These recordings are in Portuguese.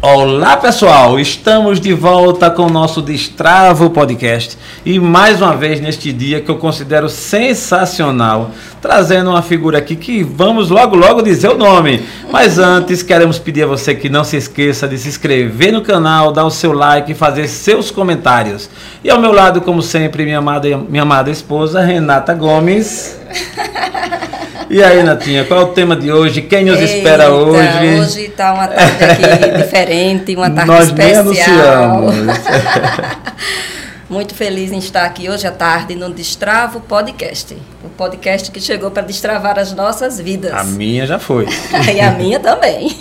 Olá pessoal, estamos de volta com o nosso Destravo Podcast e mais uma vez neste dia que eu considero sensacional, trazendo uma figura aqui que vamos logo logo dizer o nome. Mas antes queremos pedir a você que não se esqueça de se inscrever no canal, dar o seu like e fazer seus comentários. E ao meu lado, como sempre, minha amada, minha amada esposa Renata Gomes. E aí, Natinha, qual é o tema de hoje? Quem nos Eita, espera hoje? Hoje está uma tarde aqui diferente, uma tarde Nós especial. Nós anunciamos. Muito feliz em estar aqui hoje à tarde no Destravo Podcast. O podcast que chegou para destravar as nossas vidas. A minha já foi. e a minha também.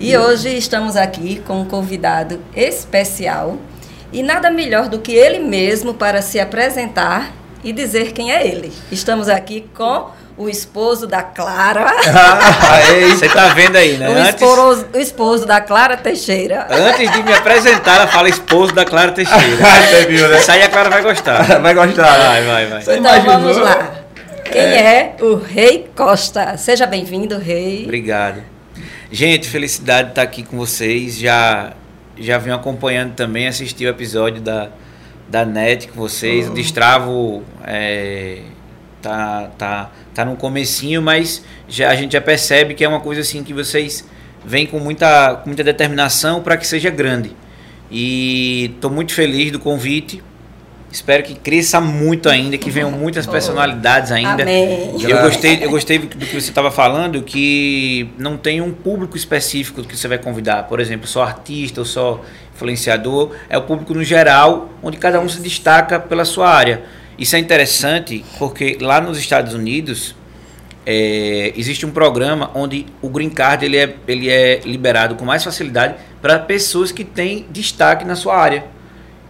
e hoje estamos aqui com um convidado especial. E nada melhor do que ele mesmo para se apresentar e dizer quem é ele. Estamos aqui com o esposo da Clara. Você tá vendo aí, né? O, antes, esposo, o esposo da Clara Teixeira. Antes de me apresentar, ela fala esposo da Clara Teixeira. Você viu, né? Isso aí a Clara vai gostar. Vai gostar. Vai, vai, vai. Você então imaginou? vamos lá. Quem é. é o Rei Costa? Seja bem-vindo, Rei. Obrigado. Gente, felicidade de estar aqui com vocês. Já, já venho acompanhando também, assisti o episódio da, da NET com vocês. Oh. O Destravo é, tá, tá tá no comecinho, mas já, a gente já percebe que é uma coisa assim que vocês vêm com muita, com muita determinação para que seja grande. E estou muito feliz do convite. Espero que cresça muito ainda, que venham muitas personalidades ainda. Amém. Eu gostei, eu gostei do que você estava falando, que não tem um público específico que você vai convidar. Por exemplo, só artista ou só influenciador. É o público no geral, onde cada um se destaca pela sua área. Isso é interessante porque lá nos Estados Unidos é, existe um programa onde o green card ele é, ele é liberado com mais facilidade para pessoas que têm destaque na sua área.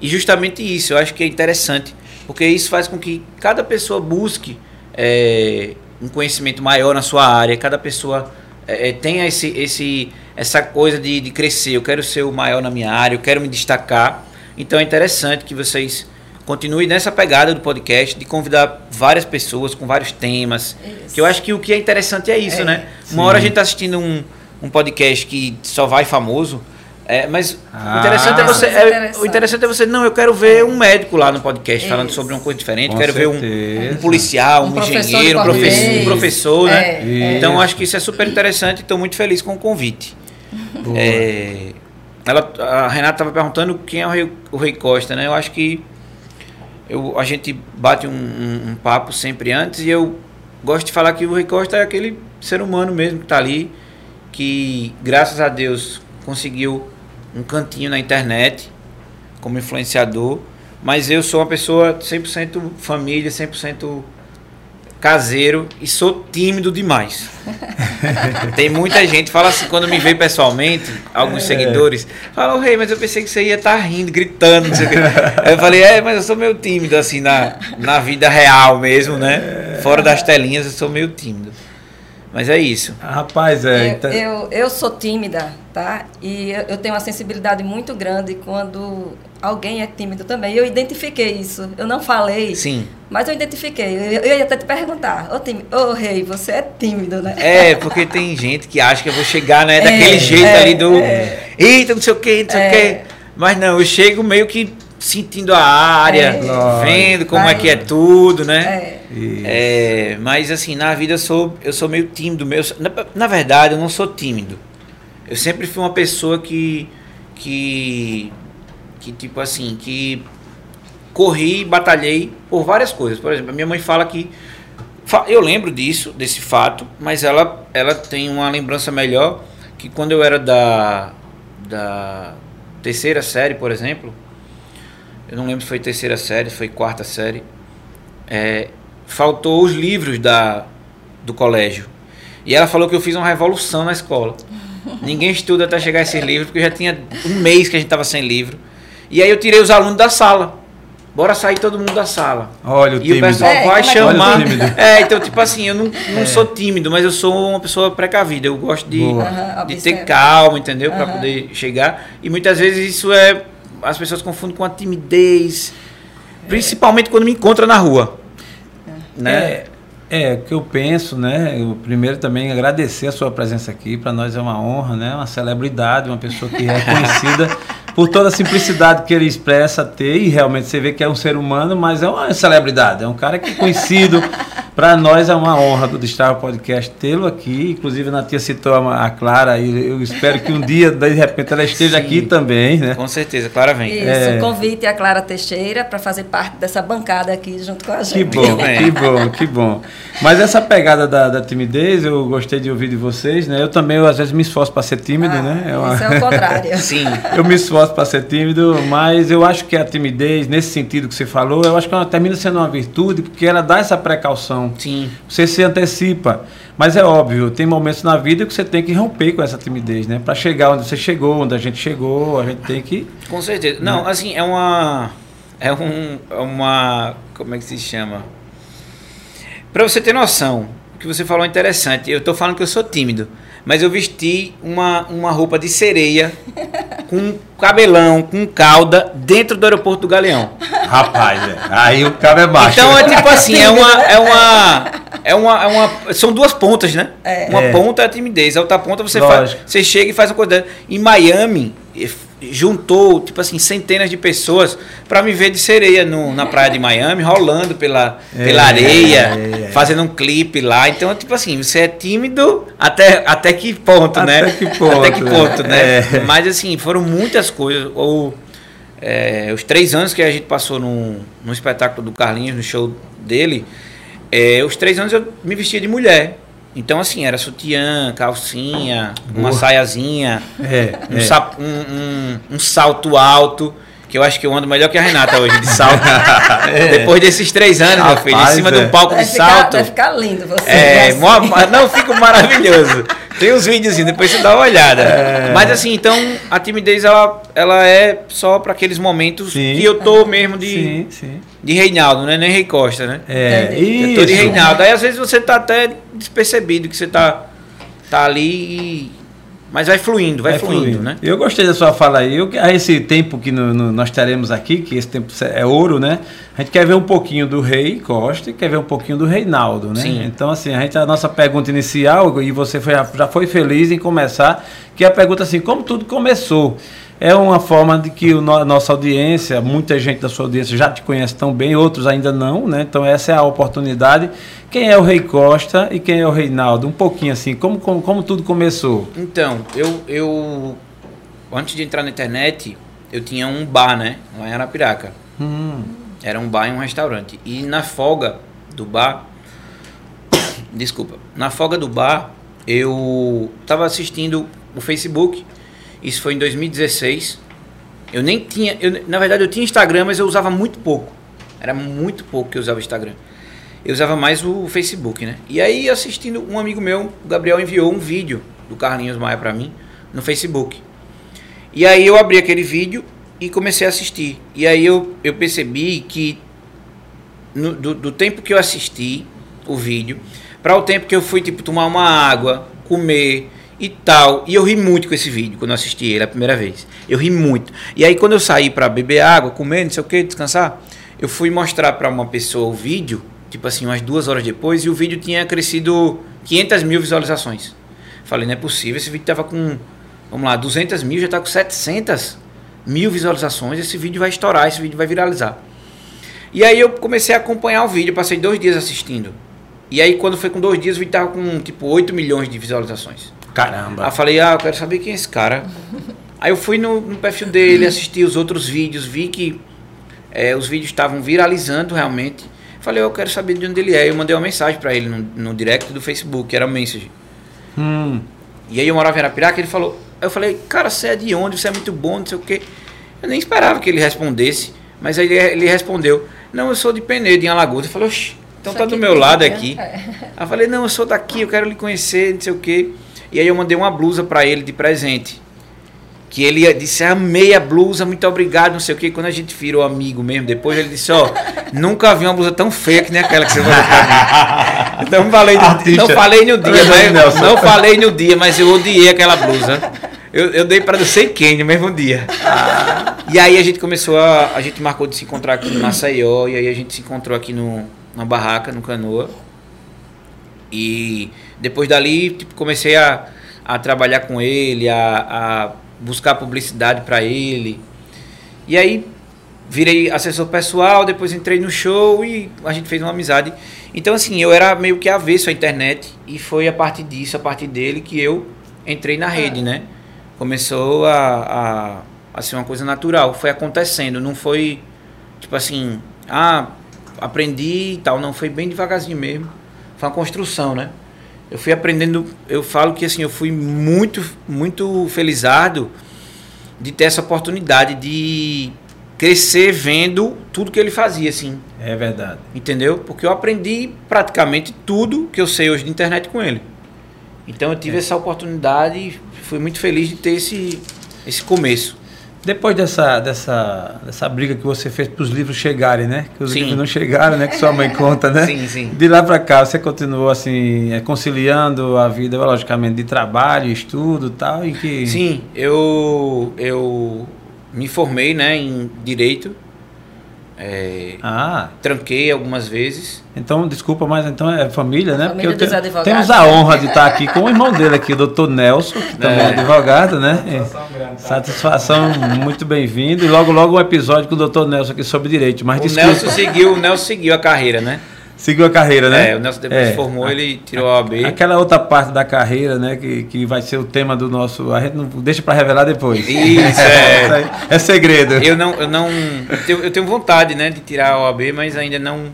E justamente isso eu acho que é interessante, porque isso faz com que cada pessoa busque é, um conhecimento maior na sua área, cada pessoa é, é tenha esse, esse, essa coisa de, de crescer. Eu quero ser o maior na minha área, eu quero me destacar. Então é interessante que vocês continue nessa pegada do podcast de convidar várias pessoas com vários temas. Isso. Que eu acho que o que é interessante é isso, é, né? Sim. Uma hora a gente está assistindo um, um podcast que só vai famoso. É, mas ah, o interessante é você. É, interessante. o interessante é você, não, eu quero ver um médico lá no podcast Isso. falando sobre uma coisa diferente, com quero certeza. ver um, um, policial, um, um engenheiro, um professor, um professor, né? É, então acho que isso é super interessante e estou muito feliz com o convite. É, ela, a Renata estava perguntando quem é o Rei, o Rei Costa, né? Eu acho que eu, a gente bate um, um, um, papo sempre antes e eu gosto de falar que o Rui Costa é aquele ser humano mesmo que está ali, que graças a Deus conseguiu um cantinho na internet como influenciador, mas eu sou uma pessoa 100% família, 100% caseiro e sou tímido demais. Tem muita gente fala assim quando me vê pessoalmente, alguns é. seguidores, falam, oh, rei, mas eu pensei que você ia estar tá rindo, gritando, não sei o Eu falei, é, mas eu sou meio tímido assim na, na vida real mesmo, né? Fora das telinhas eu sou meio tímido. Mas é isso. Rapaz, é. Eu, então... eu, eu, sou tímida, tá? E eu, eu, tenho uma sensibilidade muito grande quando alguém é tímido também. Eu identifiquei isso. Eu não falei. Sim. Mas eu identifiquei. Eu, eu ia até te perguntar. Ô, tímido, ô rei, você é tímido, né? É, porque tem gente que acha que eu vou chegar, né? Daquele é, jeito é, ali do. É. Eita, não sei o quê, não sei o quê. É. Mas não, eu chego meio que sentindo a área, é. vendo como é que é tudo, né? É. é. mas assim, na vida eu sou, eu sou meio tímido. Meu, na, na, verdade, eu não sou tímido. Eu sempre fui uma pessoa que. que. Que tipo assim, que corri e batalhei por várias coisas. Por exemplo, a minha mãe fala que. Eu lembro disso, desse fato, mas ela, ela tem uma lembrança melhor que quando eu era da, da terceira série, por exemplo, eu não lembro se foi terceira série, se foi quarta série, é, faltou os livros da, do colégio. E ela falou que eu fiz uma revolução na escola. Ninguém estuda até chegar a esses livros, porque já tinha um mês que a gente estava sem livro. E aí eu tirei os alunos da sala. Bora sair todo mundo da sala. Olha o E tímido. o pessoal é, vai chamar. É, então, tipo assim, eu não, não é. sou tímido, mas eu sou uma pessoa precavida. Eu gosto de, de ter calma, entendeu? Para poder chegar. E muitas vezes isso é as pessoas confundem com a timidez, principalmente quando me encontram na rua. É. Né? É, É, o que eu penso, né? Eu primeiro também agradecer a sua presença aqui. Para nós é uma honra, né? Uma celebridade, uma pessoa que é conhecida por toda a simplicidade que ele expressa ter. E realmente você vê que é um ser humano, mas é uma celebridade. É um cara que é conhecido. Para nós é uma honra do Destrava Podcast tê-lo aqui. Inclusive, a Natia citou a, a Clara e eu espero que um dia, de repente, ela esteja Sim, aqui também, né? Com certeza, Clara vem. Isso, é... um convite a Clara Teixeira para fazer parte dessa bancada aqui junto com a gente. Que bom, que bom, que bom. Mas essa pegada da, da, timidez, eu gostei de ouvir de vocês, né? Eu também, eu, às vezes, me esforço para ser tímido, ah, né? É uma... Isso é o contrário. Sim. Eu me esforço para ser tímido, mas eu acho que a timidez, nesse sentido que você falou, eu acho que ela termina sendo uma virtude, porque ela dá essa precaução. Sim. Você se antecipa. Mas é óbvio, tem momentos na vida que você tem que romper com essa timidez, né? Para chegar onde você chegou, onde a gente chegou, a gente tem que. Com certeza. Não, né? assim, é uma. É um. É uma. Como é que se chama? Para você ter noção, o que você falou é interessante. Eu estou falando que eu sou tímido, mas eu vesti uma, uma roupa de sereia com cabelão, com cauda, dentro do aeroporto do Galeão. Rapaz, é. aí o cabo é baixo. Então é tipo assim, é uma, é uma, é uma, é uma são duas pontas, né? É. Uma É. ponta é a timidez, a outra ponta você faz, Lógico. você chega e faz uma coisa. Em Miami juntou tipo assim centenas de pessoas para me ver de sereia no, na praia de Miami, rolando pela, É, pela areia, é, é. fazendo um clipe lá. Então tipo assim, você é tímido até até que ponto, né? Até que ponto, Até que ponto, né? é. Mas assim foram muitas coisas. Ou é, os três anos que a gente passou no, no espetáculo do Carlinhos, no show dele, é, os três anos eu me vestia de mulher. Então, assim, era sutiã, calcinha, uma Boa. saiazinha, É, um, é. sap- um- um- um salto alto, que eu acho que eu ando melhor que a Renata hoje, de salto. Depois desses três anos, meu filho, em Rapaz, cima de é. um palco Vai de ficar, salto. vai ficar lindo você. É, assim. não, fica maravilhoso. Tem uns vídeos assim, depois você dá uma olhada. É. Mas assim, então a timidez ela, ela é só para aqueles momentos Sim. que eu tô mesmo de, Sim, sim. de Reinaldo, né? Nem Rei Costa, né? É, Entendi. Eu tô de isso. Reinaldo. Aí às vezes você tá até despercebido que você tá, tá ali e. Mas vai fluindo, vai, fluindo, né? Eu gostei da sua fala aí. Eu, esse tempo que no- no- nós teremos aqui, que esse tempo é ouro, né? A gente quer ver um pouquinho do Rei Costa e quer ver um pouquinho do Reinaldo, né? Sim. Então, assim, a, gente, a nossa pergunta inicial, e você foi, já foi feliz em começar, que é a pergunta assim, como tudo começou? É uma forma de que o a nossa audiência, muita gente da sua audiência já te conhece tão bem, outros ainda não, né? Então essa é a oportunidade. Quem é o Rei Costa e quem é o Reinaldo? Um pouquinho assim, como, como, como tudo começou? Então, eu, eu. Antes de entrar na internet, eu tinha um bar, né? Lá em Arapiraca. Hum, Era um bar e um restaurante. E na folga do bar. Desculpa. Na folga do bar, eu tava assistindo o Facebook. Isso foi em 2016. Eu nem tinha. Eu, na verdade, eu tinha Instagram, mas eu usava muito pouco. Era muito pouco que eu usava Instagram. Eu usava mais o Facebook, né? E aí, assistindo, um amigo meu, o Gabriel, enviou um vídeo do Carlinhos Maia pra mim no Facebook. E aí eu abri aquele vídeo e comecei a assistir. E aí eu, eu percebi que no- do, do tempo que eu assisti o vídeo, para o tempo que eu fui tipo tomar uma água, comer e tal, e eu ri muito com esse vídeo quando eu assisti ele a primeira vez. Eu ri muito. E aí quando eu saí para beber água, comer, não sei o que, descansar, eu fui mostrar para uma pessoa o vídeo, tipo assim, umas duas horas depois, e o vídeo tinha crescido 500 mil visualizações. Falei, não é possível, esse vídeo tava com, vamos lá, 200 mil, já tá com 700 mil visualizações, esse vídeo vai estourar, esse vídeo vai viralizar. E aí eu comecei a acompanhar o vídeo, passei dois dias assistindo. E aí quando foi com dois dias, o vídeo tava com tipo 8 milhões de visualizações. Aí caramba. eu falei, ah, eu quero saber quem é esse cara. Aí eu fui no, no perfil dele, assisti os outros vídeos, vi que eh, os vídeos estavam viralizando realmente. Falei, eu quero saber de onde ele é. Eu mandei uma mensagem para ele no, no direct do Facebook, que era um message. Hum, E aí eu morava em Arapiraca, ele falou, aí eu falei, cara, você é de onde? Você é muito bom, não sei o quê. Eu nem esperava que ele respondesse, mas aí ele, ele respondeu, não, eu sou de Penedo, em Alagoas. Eu falei, oxi, então Isso tá do meu lado aqui. é. Aí eu falei, não, eu sou daqui, eu quero lhe conhecer, não sei o quê. E aí eu mandei uma blusa pra ele de presente. Que ele disse, amei a blusa, muito obrigado, não sei o quê. Quando a gente virou amigo mesmo, depois ele disse, ó, nunca vi uma blusa tão feia que nem aquela que você mandou pra mim. Então falei, no, Artista. não falei no dia, Verdade, mas, Nelson. não falei no dia, mas eu odiei aquela blusa. Eu, eu dei pra não sei quem no mesmo dia. E aí a gente começou a. A gente marcou de se encontrar aqui no Maceió, e aí a gente se encontrou aqui no, na barraca, no Canoa. E depois dali, tipo, comecei a, a trabalhar com ele, a, a buscar publicidade para ele. E aí virei assessor pessoal, depois entrei no show e a gente fez uma amizade. Então, assim, eu era meio que avesso à internet e foi a partir disso, a partir dele, que eu entrei na rede, né? Começou a, a, a ser uma coisa natural, foi acontecendo, não foi tipo assim, ah, aprendi e tal, não, foi bem devagarzinho mesmo. Foi uma construção, né? Eu fui aprendendo, eu falo que assim, eu fui muito, muito felizardo de ter essa oportunidade de crescer vendo tudo que ele fazia, assim. É verdade. Entendeu? Porque eu aprendi praticamente tudo que eu sei hoje de internet com ele. Então eu tive é. essa oportunidade e fui muito feliz de ter esse, esse começo. Depois dessa, dessa, dessa briga que você fez para os livros chegarem, né? Que os sim. livros não chegaram, né? Que sua mãe conta, né? Sim, sim. De lá para cá, você continuou assim, é, conciliando a vida, logicamente, de trabalho, estudo e tal, e que... Sim, eu, eu me formei, né, em Direito é, ah. Tranquei algumas vezes. Então, desculpa, mas então é família, né? Família Porque eu tenho, temos a honra de estar aqui com o irmão dele aqui, o doutor Nelson, que também é, é advogado, né? Satisfação, grande, Satisfação muito bem-vindo. E logo, logo um episódio com o doutor Nelson aqui sobre direito. Mas o desculpa. Nelson seguiu, o Nelson seguiu a carreira, né? Seguiu a carreira, né? É, o Nelson depois é, se formou, ele tirou a OAB. Aquela outra parte da carreira, né, que, que vai ser o tema do nosso. A gente não deixa para revelar depois. Isso, é. é segredo. Eu não. Eu, não eu tenho vontade, né, de tirar a OAB, mas ainda não.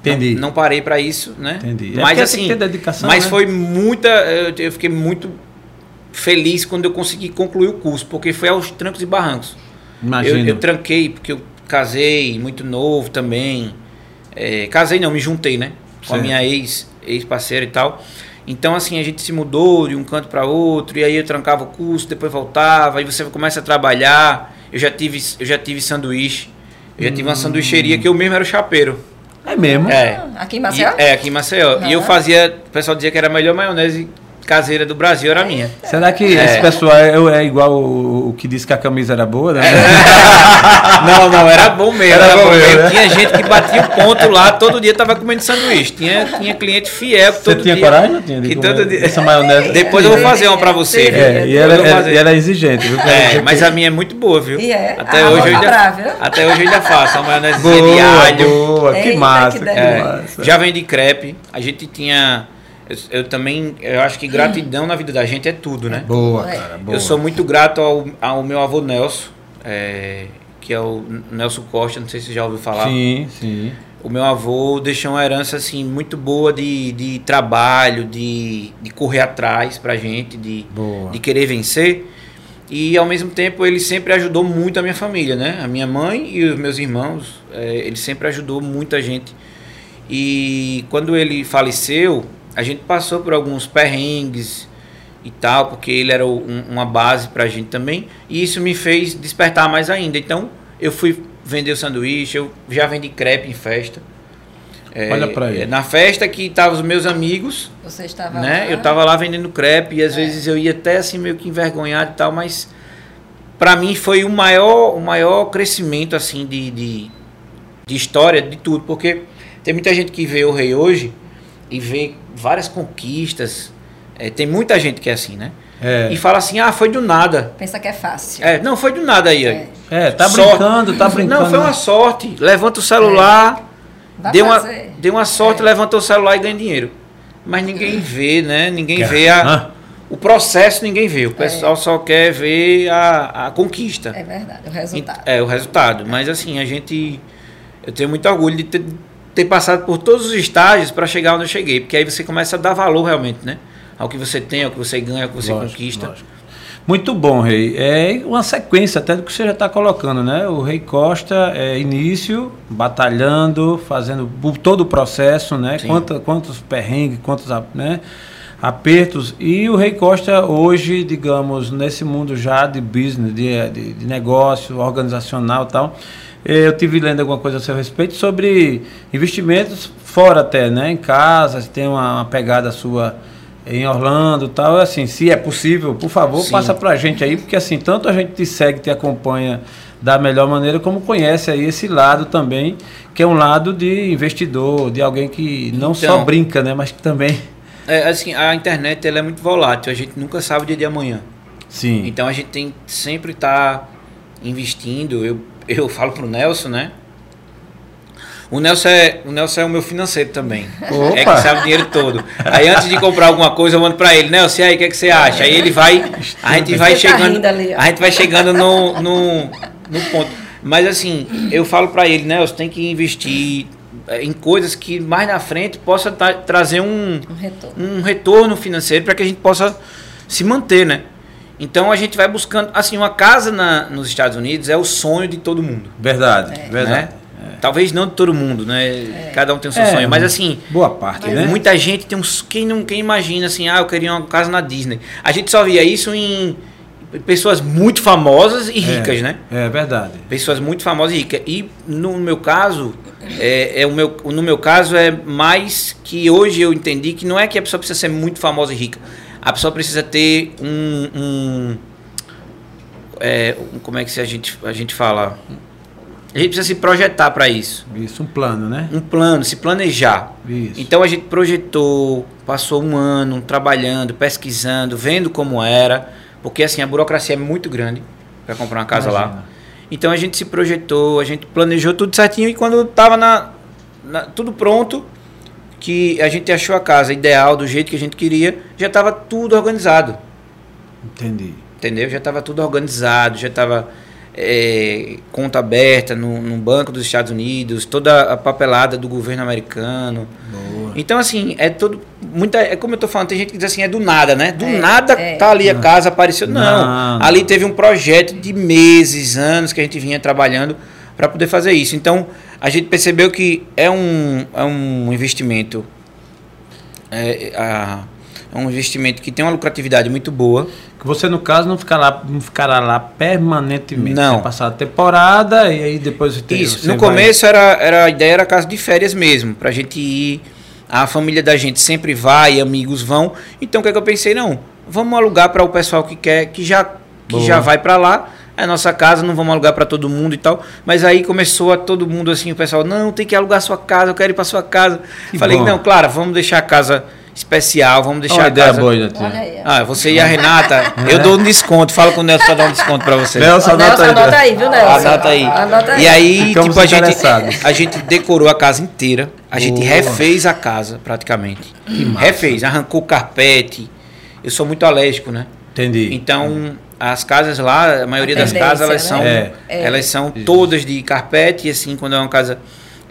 Entendi. Não, não parei para isso, né? Entendi. É mas assim. dedicação, mas né? foi muita. Eu, eu fiquei muito feliz quando eu consegui concluir o curso, porque foi aos trancos e barrancos. Imagina. Eu, eu tranquei, porque eu casei muito novo também. É, casei não, me juntei, né? com a minha ex, ex-parceira e tal. Então, assim, a gente se mudou de um canto para outro, e aí eu trancava o curso, depois voltava, aí você começa a trabalhar. Eu já tive, eu já tive sanduíche, eu já tive uma hum. sanduicheria que eu mesmo era o chapeiro. É mesmo? É. Ah, aqui em Maceió? E, é, aqui em Maceió. Uhum. E eu fazia, o pessoal dizia que era a melhor maionese caseira do Brasil era minha. Será que é. esse pessoal é, é igual o, o, que disse que a camisa era boa? Né? não, não, era bom mesmo. Era, era bom mesmo. Né? Tinha gente que batia o ponto lá, todo dia tava comendo sanduíche. Tinha, tinha cliente fiel que todo Você tinha dia, coragem? Tinha que todo dia, essa maionese? Depois eu vou fazer uma pra você. É, e ela, ela, ela, é exigente, viu? É, mas a minha é muito boa, viu? E é. Até, hoje, eu ainda, até hoje eu ainda faço uma maionese de alho. Boa, que massa, que, é, massa. Já vendi crepe. A gente tinha eu, eu, também, eu acho que gratidão na vida da gente é tudo, né? Boa, é. cara, boa. Eu sou muito grato ao, ao meu avô Nelson, é, que é o Nelson Costa, não sei se você já ouviu falar. Sim, sim. O meu avô deixou uma herança assim muito boa de, de trabalho, de, de correr atrás pra gente, de, boa. de querer vencer. E ao mesmo tempo ele sempre ajudou muito a minha família, né? A minha mãe e os meus irmãos, é, ele sempre ajudou muita gente. E quando ele faleceu, a gente passou por alguns perrengues e tal, porque ele era um, uma base pra gente também, e isso me fez despertar mais ainda. Então, eu fui vender o sanduíche, eu já vendi crepe em festa. É, Olha pra ele. Na festa que estavam os meus amigos. Você estava né? lá? Eu estava lá vendendo crepe e às é. vezes eu ia até assim meio que envergonhado e tal, mas para mim foi o maior, o maior crescimento assim de, de, de história, de tudo, porque tem muita gente que vê o rei hoje e vê várias conquistas. É, tem muita gente que é assim, né? É. E fala assim, ah, foi do nada. Pensa que é fácil. É, não, foi do nada aí. É, é tá sorte. brincando, tá brincando. Não, foi uma sorte. Levanta o celular, é. deu, uma, deu uma sorte, é. levantou o celular e ganha dinheiro. Mas ninguém vê, né? Ninguém vê a, o processo, ninguém vê. O pessoal só quer ver a, a conquista. É verdade, o resultado. É, o resultado. Mas assim, a gente... Eu tenho muito orgulho de ter ter passado por todos os estágios para chegar onde eu cheguei, porque aí você começa a dar valor realmente, né? Ao que você tem, ao que você ganha, ao que você lógico, conquista. Lógico. Muito bom, Rei. É uma sequência até do que você já está colocando, né? O Rei Costa é início, batalhando, fazendo todo o processo, né? Quantos, quantos perrengues, quantos né? apertos. E o Rei Costa hoje, digamos, nesse mundo já de business, de, de, de negócio, organizacional e tal, eu tive lendo alguma coisa a seu respeito sobre investimentos fora até, né? Em casa, se tem uma, uma pegada sua em Orlando tal. Assim, se é possível, por favor, Sim. passa pra gente aí, porque assim, tanto a gente te segue, te acompanha da melhor maneira, como conhece aí esse lado também, que é um lado de investidor, de alguém que não então, só brinca, né? Mas que também É, assim, a internet ela é muito volátil, a gente nunca sabe o dia de amanhã. Sim. Então a gente tem que sempre estar investindo. Eu, eu falo pro Nelson, né? O Nelson, é, o Nelson é o meu financeiro também. Opa. É que sabe o dinheiro todo. Aí antes de comprar alguma coisa, eu mando pra ele, Nelson, e aí, o que, é que você acha? Aí ele vai. A gente vai Você tá chegando. ali, a gente vai chegando no, no, no ponto. Mas assim, eu falo pra ele, Nelson, tem que investir eh, em coisas que mais na frente possa tra- trazer um, Um retorno. um retorno financeiro para que a gente possa se manter, né? Então a gente vai buscando, assim, uma casa na, nos Estados Unidos é o sonho de todo mundo, Verdade, É. verdade. né? Talvez não de todo mundo, né? Cada um tem o seu É, sonho, mas assim, Boa parte, né? muita gente tem um s- quem não quem imagina assim, ah, eu queria uma casa na Disney. A gente só via isso em pessoas muito famosas e ricas, é, né? É verdade. pessoas muito famosas e ricas. E no meu caso, é, é o meu, no meu caso é mais que hoje eu entendi que não é que a pessoa precisa ser muito famosa e rica. A pessoa precisa ter um, um, é, um- como é que a gente a gente fala? A gente precisa se projetar para isso. Isso, um plano, né? Um plano, se planejar. Isso. Então a gente projetou, passou um ano trabalhando, pesquisando, vendo como era, porque assim a burocracia é muito grande para comprar uma casa lá. Imagina. Então a gente se projetou, a gente planejou tudo certinho e quando estava na, na- tudo pronto, que a gente achou a casa ideal do jeito que a gente queria, já estava tudo organizado, Entendi. entendeu? Já estava tudo organizado, já estava conta aberta no, no banco dos Estados Unidos, toda a papelada do governo americano. Boa. Então assim é todo muita é como eu tô falando, tem gente que diz assim é do nada, né? Do É, nada é. tá ali a casa apareceu. Não, Não, não. ali teve um projeto de meses, anos que a gente vinha trabalhando para poder fazer isso. Então, a gente percebeu que é um, é um investimento é, a- é um investimento que tem uma lucratividade muito boa. Que você, no caso, não ficará lá, não ficará lá permanentemente. Não. Você passar a temporada e aí depois você tem. Isso. você No vai- começo era, era a ideia era casa de férias mesmo, pra gente ir. A família da gente sempre vai, amigos vão. Então o que, é que eu pensei? Não, vamos alugar para o pessoal que quer, que já, que Boa. já vai para lá. É nossa casa, não vamos alugar para todo mundo e tal. Mas aí começou a todo mundo assim, o pessoal, não, tem que alugar sua casa, eu quero ir para sua casa. Que Falei, bom. não, claro, vamos deixar a casa especial, vamos deixar Olha a ideia casa. boa. Olha. Ah, você e a Renata, eu dou um desconto. Fala com o Nelson para dar um desconto para você. Nelson, anota aí. anota aí, viu, Nelson? Anota aí. Anota aí. E aí, Ficamos tipo, a gente, a gente decorou a casa inteira. A gente Boa. refez a casa, praticamente. Refez, arrancou o carpete. Eu sou muito alérgico, né? Entendi. Então, as casas lá, a maioria das tendência, casas, elas né? são, É. É. elas são todas de carpete, e assim, quando é uma casa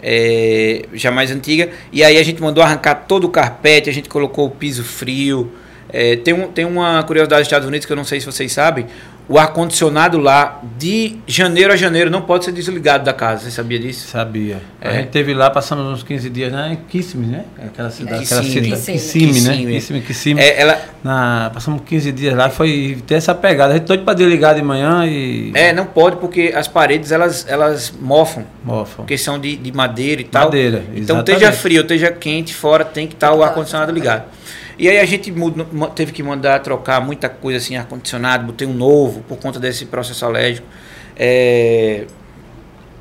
é, já mais antiga. E aí a gente mandou arrancar todo o carpete, a gente colocou o piso frio. É, tem, um, tem uma curiosidade dos Estados Unidos que eu não sei se vocês sabem. O ar-condicionado lá, de janeiro a janeiro, não pode ser desligado da casa. Você sabia disso? Sabia. A É. gente teve lá, passamos uns 15 dias né, em Kissimmee, né? Aquela cidade. Aquela Kissimmee. cidade. Kissimmee. Kissimmee, né? Kissimmee. Kissimmee. É, ela, Na, passamos 15 dias lá, foi ter essa pegada. A gente doido pra desligar de manhã e. é, não pode porque as paredes elas, elas mofam. Mofa. Porque são de, de madeira e tal. Madeira, Então, exatamente. esteja frio, esteja quente, fora tem que estar o ar-condicionado ligado. E aí a gente muda- teve que mandar trocar muita coisa assim, ar-condicionado, botei um novo por conta desse processo alérgico. É,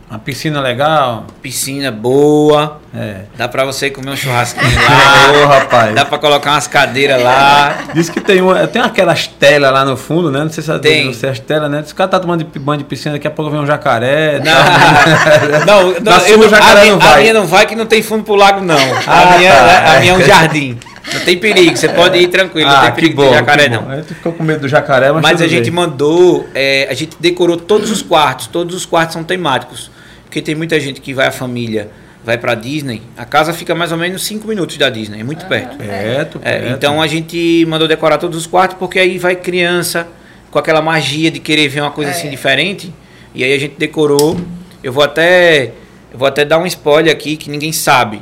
Uma piscina legal. piscina boa, É. dá pra você comer um churrasquinho Ô, lá, rapaz. dá pra colocar umas cadeiras lá. Diz que tem, uma, tem aquelas telas lá no fundo, né? Não sei se é Tem. você as telas, né? Esse cara tá tomando banho de piscina, daqui a pouco vem um jacaré. Não, não, não, eu não- o jacaré a, minha, não vai. a minha não vai que não tem fundo pro lago, não. A, Ah, minha, tá. a minha é um jardim. Não tem perigo, você pode ir tranquilo, não Ah, tem que perigo bom, de jacaré, não. A gente ficou com medo do jacaré, mas, Mas a gente bem. mandou, é, a gente decorou todos os quartos, todos os quartos são temáticos. Porque tem muita gente que vai a família, vai pra Disney, a casa fica mais ou menos 5 minutos da Disney, é muito perto. Perto, É, perto. então a gente mandou decorar todos os quartos, porque aí vai criança com aquela magia de querer ver uma coisa É. assim diferente. E aí a gente decorou. Eu vou até. Eu vou até dar um spoiler aqui que ninguém sabe.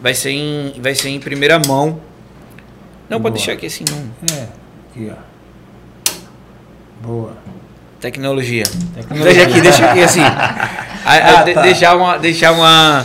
Vai ser em, vai ser em primeira mão. Não, pode Boa. deixar aqui assim, não. É, aqui, ó. Boa. Tecnologia. Tecnologia. Deixa aqui, deixa aqui assim. Ah, eu de- tá. Deixar uma. Deixar uma.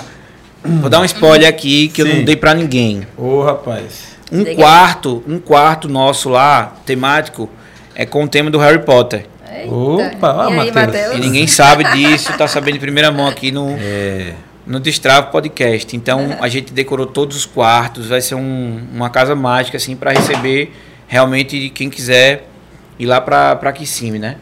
Vou dar um spoiler aqui que eu Sim. não dei pra ninguém. Ô, rapaz. Um Legal. quarto, um quarto nosso lá, temático, é com o tema do Harry Potter. Eita. Opa, ó, e. Matheus? E ninguém sabe disso, tá sabendo de primeira mão aqui no. É. no Destravo Podcast. Então a gente decorou todos os quartos, vai ser um- uma casa mágica assim para receber realmente quem quiser ir lá para para Kissimmee, né?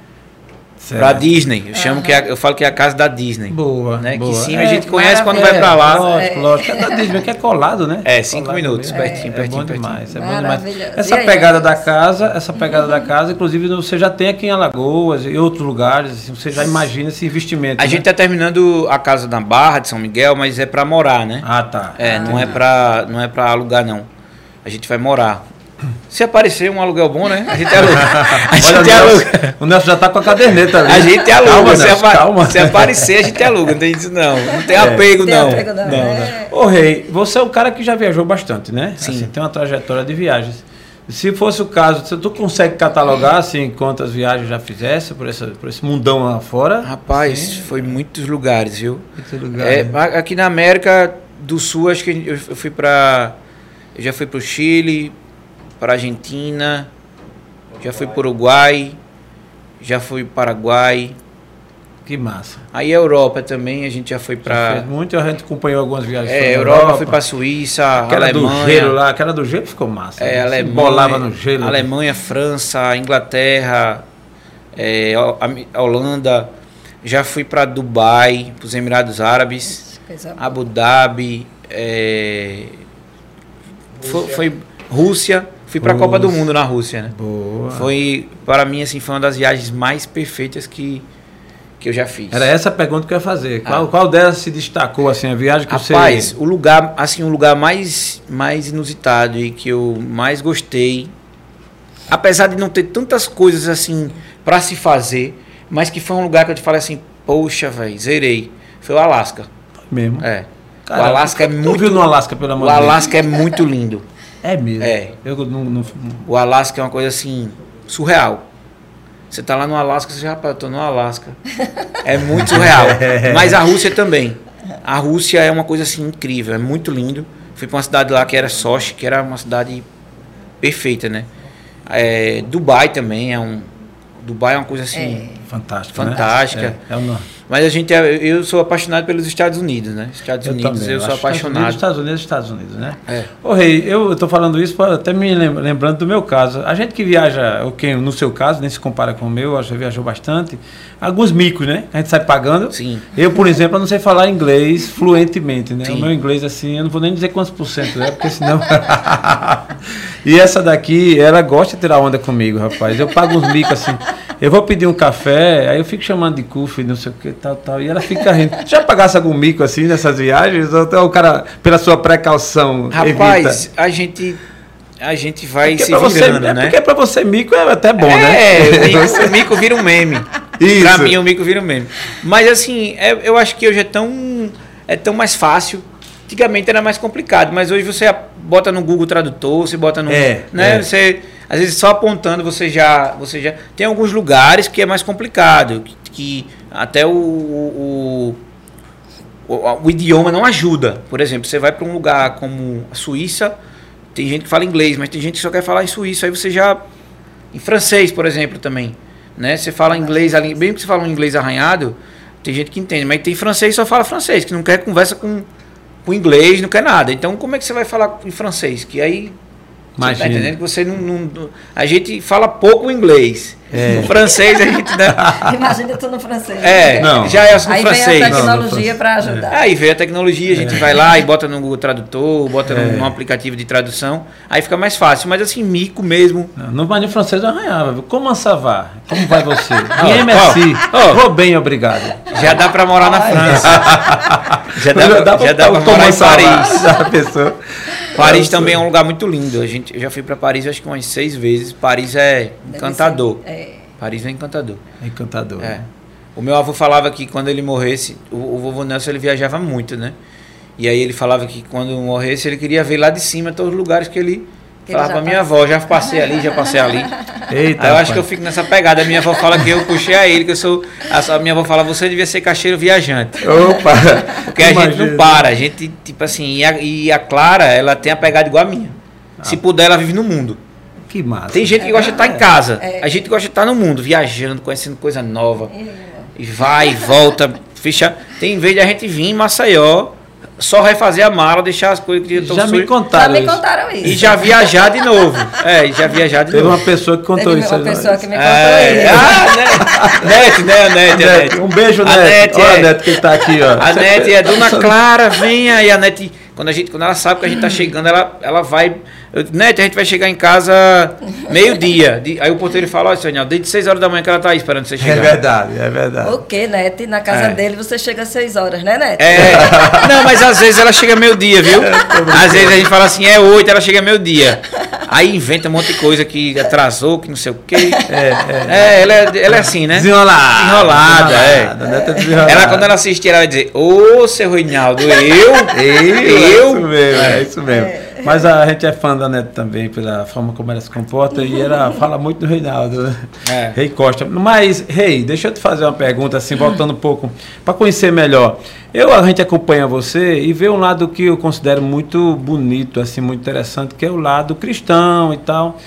Pra Disney. Eu chamo que é, eu falo que é a casa da Disney. Boa. Né? boa. Kissimmee a gente conhece quando vai pra lá. Lógico, lógico. É da Disney, que é colado, né? É, cinco Colado minutos, ali. pertinho, é, pertinho, É bom pertinho. demais, é bom demais. Maravilhoso. Essa aí, pegada da casa, essa pegada da casa, inclusive você já tem aqui em Alagoas e outros lugares, assim, você já imagina esse investimento. A né? gente tá terminando a casa na Barra de São Miguel, mas é para morar, né? Ah, tá. É, não é pra não é para alugar não. A gente vai morar. Se aparecer um aluguel bom, né? A gente aluga. A Olha, gente o, Nelson, aluga. o Nelson já tá com a caderneta ali. A gente aluga. Calma, se, Nelson, apa- calma. se aparecer, a gente aluga. Não tem isso não. Não tem É. apego, Tem não. apego, não. Não, É. não. Ô, Rei, você é um cara que já viajou bastante, né? Sim. Assim, tem uma trajetória de viagens. Se fosse o caso, se tu consegue catalogar assim quantas viagens já fizesse por, essa, por esse mundão lá fora? Rapaz, Sim. foi muitos lugares, viu? Esse lugar, É, né? aqui na América do Sul, acho que eu, eu fui pra. Eu já fui pro Chile, pra Argentina, já fui pro Uruguai, já fui pro Paraguai. Que massa. Aí a Europa também, a gente já foi fez muito, a gente acompanhou algumas viagens. É, pra Europa, fui pra Suíça, Aquela do Alemanha. gelo lá, aquela do gelo ficou massa. É, né? Alemanha, Bolava no gelo. Alemanha, França, Inglaterra, é, Ami- Holanda. Já fui para Dubai, para os Emirados Árabes. Abu Dhabi, é, foi, foi Rússia. Fui para a Copa do. Mundo na Rússia, né? Boa. Foi para mim assim foi uma das viagens mais perfeitas que que eu já fiz. Era essa a pergunta que eu ia fazer. Qual, Ah. qual delas se destacou, assim, a viagem que Rapaz, você... o lugar, assim, o lugar mais, mais inusitado e que eu mais gostei, apesar de não ter tantas coisas assim pra se fazer, mas que foi um lugar que eu te falei assim, poxa, velho, zerei. Foi o Alasca. Mesmo. É. Cara, o Alasca é tu muito. viu no Alasca, pelo amor O de Deus? Alasca é muito lindo. É mesmo. É. Eu não, não- O Alasca é uma coisa assim, surreal. Você tá lá no Alasca, você já, rapaz, eu tô no Alasca. É muito surreal. Mas a Rússia também. A Rússia é uma coisa assim incrível, é muito lindo. Fui pra uma cidade lá que era Sochi, que era uma cidade perfeita, né? É, Dubai também é um. Dubai é uma coisa assim. Fantástica, Fantástica. Né? É, é uma... Mas a gente é, eu sou apaixonado pelos Estados Unidos, né? Estados Eu Unidos, também. eu sou apaixonado. Estados Unidos, Estados Unidos, Estados Unidos, né? É. Ô, Rei, eu estou falando isso pra- até me lem- lembrando do meu caso. A gente que viaja, o que no seu caso, nem se compara com o meu, acho que viajou bastante. Alguns micos, né? A gente sai pagando. Sim. Eu, por exemplo, eu não sei falar inglês fluentemente, né? Sim. O meu inglês, assim, eu não vou nem dizer quantos por cento é, porque senão. e essa daqui, ela gosta de tirar onda comigo, rapaz. Eu pago uns micos assim. Eu vou pedir um café, aí eu fico chamando de cufe, não sei o que, tal, tal. E ela fica rindo. Já pagasse algum mico assim nessas viagens? Ou então o cara, pela sua precaução, Rapaz, evita? a gente. A gente vai Porque se pra você, virando, é né? porque pra você mico é até bom, é, né? mico, o mico vira um meme. Isso. Pra mim, o mico vira um meme. Mas assim, é- eu acho que hoje é tão, é tão mais fácil. Antigamente era mais complicado, mas hoje você bota no Google Tradutor, você bota no. É, né? é. Você, às vezes só apontando você já, você já. Tem alguns lugares que é mais complicado, que, que até o, o, o, o idioma não ajuda. Por exemplo, você vai para um lugar como a Suíça, tem gente que fala inglês, mas tem gente que só quer falar em suíço, aí você já. Em francês, por exemplo, também. Né? Você fala inglês ali, bem que você fala um inglês arranhado, tem gente que entende, mas tem francês que só fala francês, que não quer conversa com, com inglês, não quer nada. Então, como é que você vai falar em francês? Que aí. Você tá Imagina. entendendo que você não, não- A gente fala pouco inglês. É. No francês a gente dá. Imagina tu no francês. É, Não. já é no Aí francês. vem a no tecnologia para ajudar. Aí veio a tecnologia, a gente vai lá e bota no Google Tradutor, bota É. num, aplicativo de tradução, aí fica mais fácil. Mas assim, mico mesmo. Não, No banho francês eu arranhava. Como a savá? Como vai você? Merci. ó, ó. Vou bem, obrigado. Já dá pra morar na França. já dá, pra, já dá pra tomar morar em. Paris. Já pensou? Paris também é um lugar muito lindo. A gente, eu já fui pra Paris acho que umas seis vezes. Paris é encantador. ser- É. Paris é encantador. É encantador. É. O meu avô falava que quando ele morresse, o, o vovô Nelson ele viajava muito, né? E aí ele falava que quando morresse ele queria ver lá de cima todos os lugares que ele Que falava pra minha avó, já passei ali, já passei ali. Eita, Aí eu acho que eu fico nessa pegada. A minha avó fala que eu puxei a ele, que eu sou. A, minha avó fala, você devia ser caixeiro viajante. Opa! Porque a gente Imagina. não para, a gente, tipo assim, e a, e a Clara, ela tem a pegada igual a minha. Se puder, ela vive no mundo. Que massa. Tem gente que É gosta de estar em casa. É. A gente gosta de estar no mundo, viajando, conhecendo coisa nova. E vai volta. Fecha. Tem vez de a gente vir em Maceió, só refazer a mala, deixar as coisas que Já me contaram Já me contaram isso. E já viajar de novo. É, e já viajar de Teve novo. uma pessoa que contou Teve isso. uma aí, pessoa né? que me contou É, isso. ah, né? Nete, né, a Nete, a Nete, Nete. Um beijo, A. Nete, Olha, é. Neto, que tá aqui, ó. A Nete é Dona Clara, venha. E a Nete, quando, a gente, quando ela sabe que a gente tá chegando, ela, ela vai. Eu, Nete, a gente vai chegar em casa meio-dia. Aí o porteiro fala: Olha, senhor, desde 6 horas da manhã que ela tá aí esperando você É chegar. verdade, é verdade. O que, Nete? Na casa É. dele você chega às 6 horas, né, Nete? É. Não, mas às vezes ela chega meio-dia, viu? Às vezes a gente fala assim, é 8, ela chega meio-dia. Aí inventa um monte de coisa que atrasou, que não sei o quê. É, É, ela é, ela é assim, né? Desenrolada. Desenrolada, é. Desenrolada, Neto é desenrolada. Ela, quando ela assistir, ela vai dizer, ô, seu Reinaldo, eu? Eu? É Eu? isso mesmo, é isso mesmo. Mas a gente é fã da Neto também, pela forma como ela se comporta, e ela fala muito do Reinaldo, né? É. Rei Costa. Mas, Rei, deixa eu te fazer uma pergunta, assim, voltando um pouco, para conhecer melhor. Eu, a gente acompanha você e vê um lado que eu considero muito bonito, assim, muito interessante, que é o lado cristão e tal.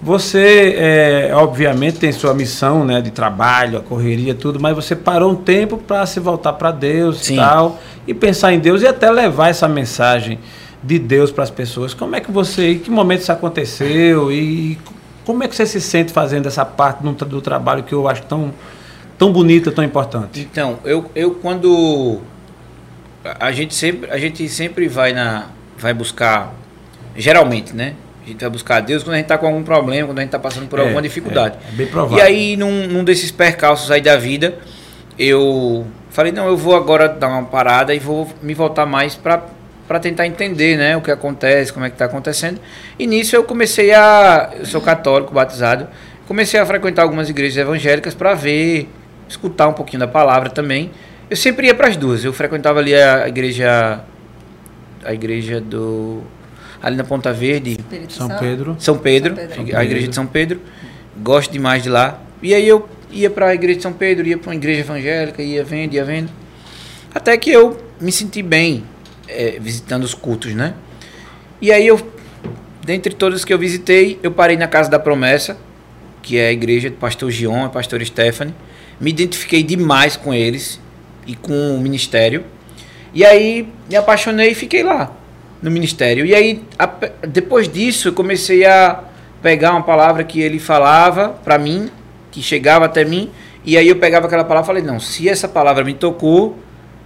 Você, é, obviamente, tem sua missão né, de trabalho, a correria, tudo, mas você parou um tempo para se voltar para Deus Sim. e tal, e pensar em Deus e até levar essa mensagem de Deus para as pessoas. Como é que você, em que momento isso aconteceu e como é que você se sente fazendo essa parte do, do trabalho que eu acho tão, tão bonita, tão importante? Então, eu, eu quando a a gente sempre a gente sempre vai na vai buscar geralmente, né? A gente vai buscar Deus quando a gente está com algum problema, quando a gente está passando por É, alguma dificuldade. é, é bem provável. E aí num, num desses percalços aí da vida, eu falei não, eu vou agora dar uma parada e vou me voltar mais para para tentar entender, né, o que acontece, como é que está acontecendo. E nisso eu comecei a, eu sou católico batizado, comecei a frequentar algumas igrejas evangélicas para ver, escutar um pouquinho da palavra também. Eu sempre ia para as duas. Eu frequentava ali a igreja a igreja do ali na Ponta Verde, Espírito São. Pedro. São Pedro, São Pedro. a igreja de São Pedro. Gosto demais de lá. E aí eu ia para a igreja de São Pedro, ia para uma igreja evangélica, ia vendo, ia vendo. Até que eu me senti bem eh, visitando os cultos, né? E aí eu, dentre todos que eu visitei, eu parei na Casa da Promessa, que é a igreja do pastor Gion e pastor Stephanie. Me identifiquei demais com eles e com o ministério. E aí me apaixonei e fiquei lá no ministério. E aí a- depois disso eu comecei a pegar uma palavra que ele falava para mim, que chegava até mim, e aí eu pegava aquela palavra e falei: "Não, se essa palavra me tocou,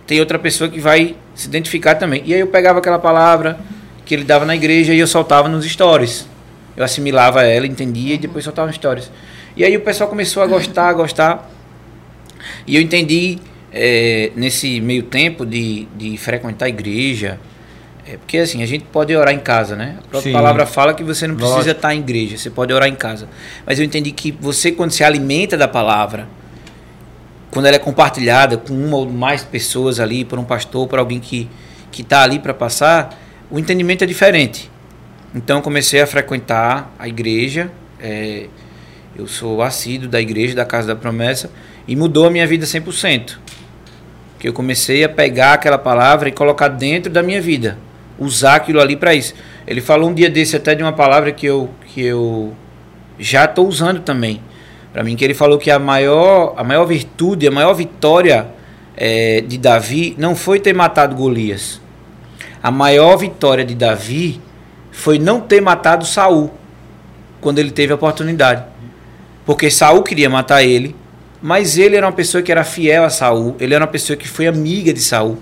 tem outra pessoa que vai se identificar também". E aí eu pegava aquela palavra que ele dava na igreja e eu soltava nos stories. Eu assimilava ela, entendia e depois soltava nos stories. E aí o pessoal começou a gostar, a gostar. E eu entendi eh, nesse meio tempo de, de frequentar a igreja, é, porque assim, a gente pode orar em casa, né? A própria Sim. palavra fala que você não precisa Lógico. estar em igreja, você pode orar em casa. Mas eu entendi que você, quando se alimenta da palavra, quando ela é compartilhada com uma ou mais pessoas ali, por um pastor, por alguém que está ali para passar, o entendimento é diferente. Então comecei a frequentar a igreja, é, eu sou assíduo da igreja, da Casa da Promessa, e mudou a minha vida 100%. Que eu comecei a pegar aquela palavra e colocar dentro da minha vida, usar aquilo ali para isso. Ele falou um dia desse até de uma palavra que eu, que eu já estou usando também. Para mim, que ele falou que a maior, a maior virtude, a maior vitória eh, de Davi não foi ter matado Golias. A maior vitória de Davi foi não ter matado Saul quando ele teve a oportunidade. Porque Saul queria matar ele, mas ele era uma pessoa que era fiel a Saul, ele era uma pessoa que foi amiga de Saul.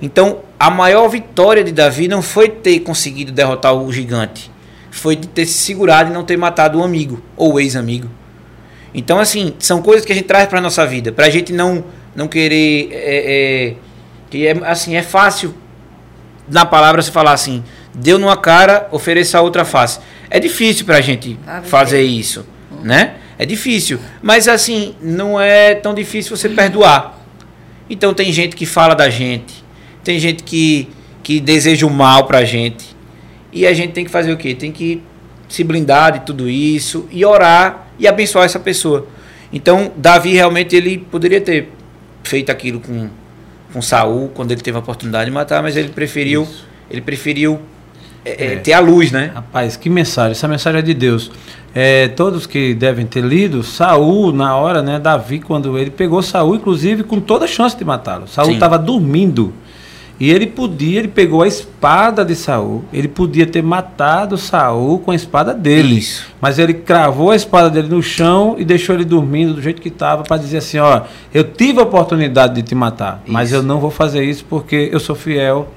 Então, a maior vitória de Davi não foi ter conseguido derrotar o gigante, foi de ter se segurado e não ter matado um amigo ou ex-amigo. Então, assim, são coisas que a gente traz para nossa vida, para a gente não não querer é, é, que é assim é fácil na palavra se falar assim, deu numa cara, ofereça a outra face. É difícil para a gente Ah, fazer isso, né? É difícil, mas assim não é tão difícil você perdoar. Então tem gente que fala da gente, tem gente que que deseja o mal pra gente. E a gente tem que fazer o quê? Tem que se blindar de tudo isso e orar e abençoar essa pessoa. Então, Davi realmente ele poderia ter feito aquilo com com Saul quando ele teve a oportunidade de matar, mas ele preferiu Isso. ele preferiu é, é, É. ter a luz, né? Rapaz, que mensagem. Essa mensagem é de Deus. É, todos que devem ter lido, Saul, na hora, né? Davi, quando ele pegou Saul, inclusive, com toda a chance de matá-lo. Saul estava dormindo. E ele podia, ele pegou a espada de Saul, ele podia ter matado Saul com a espada dele. Isso. Mas ele cravou a espada dele no chão e deixou ele dormindo do jeito que estava para dizer assim, ó, eu tive a oportunidade de te matar, mas Isso. eu não vou fazer isso porque eu sou fiel.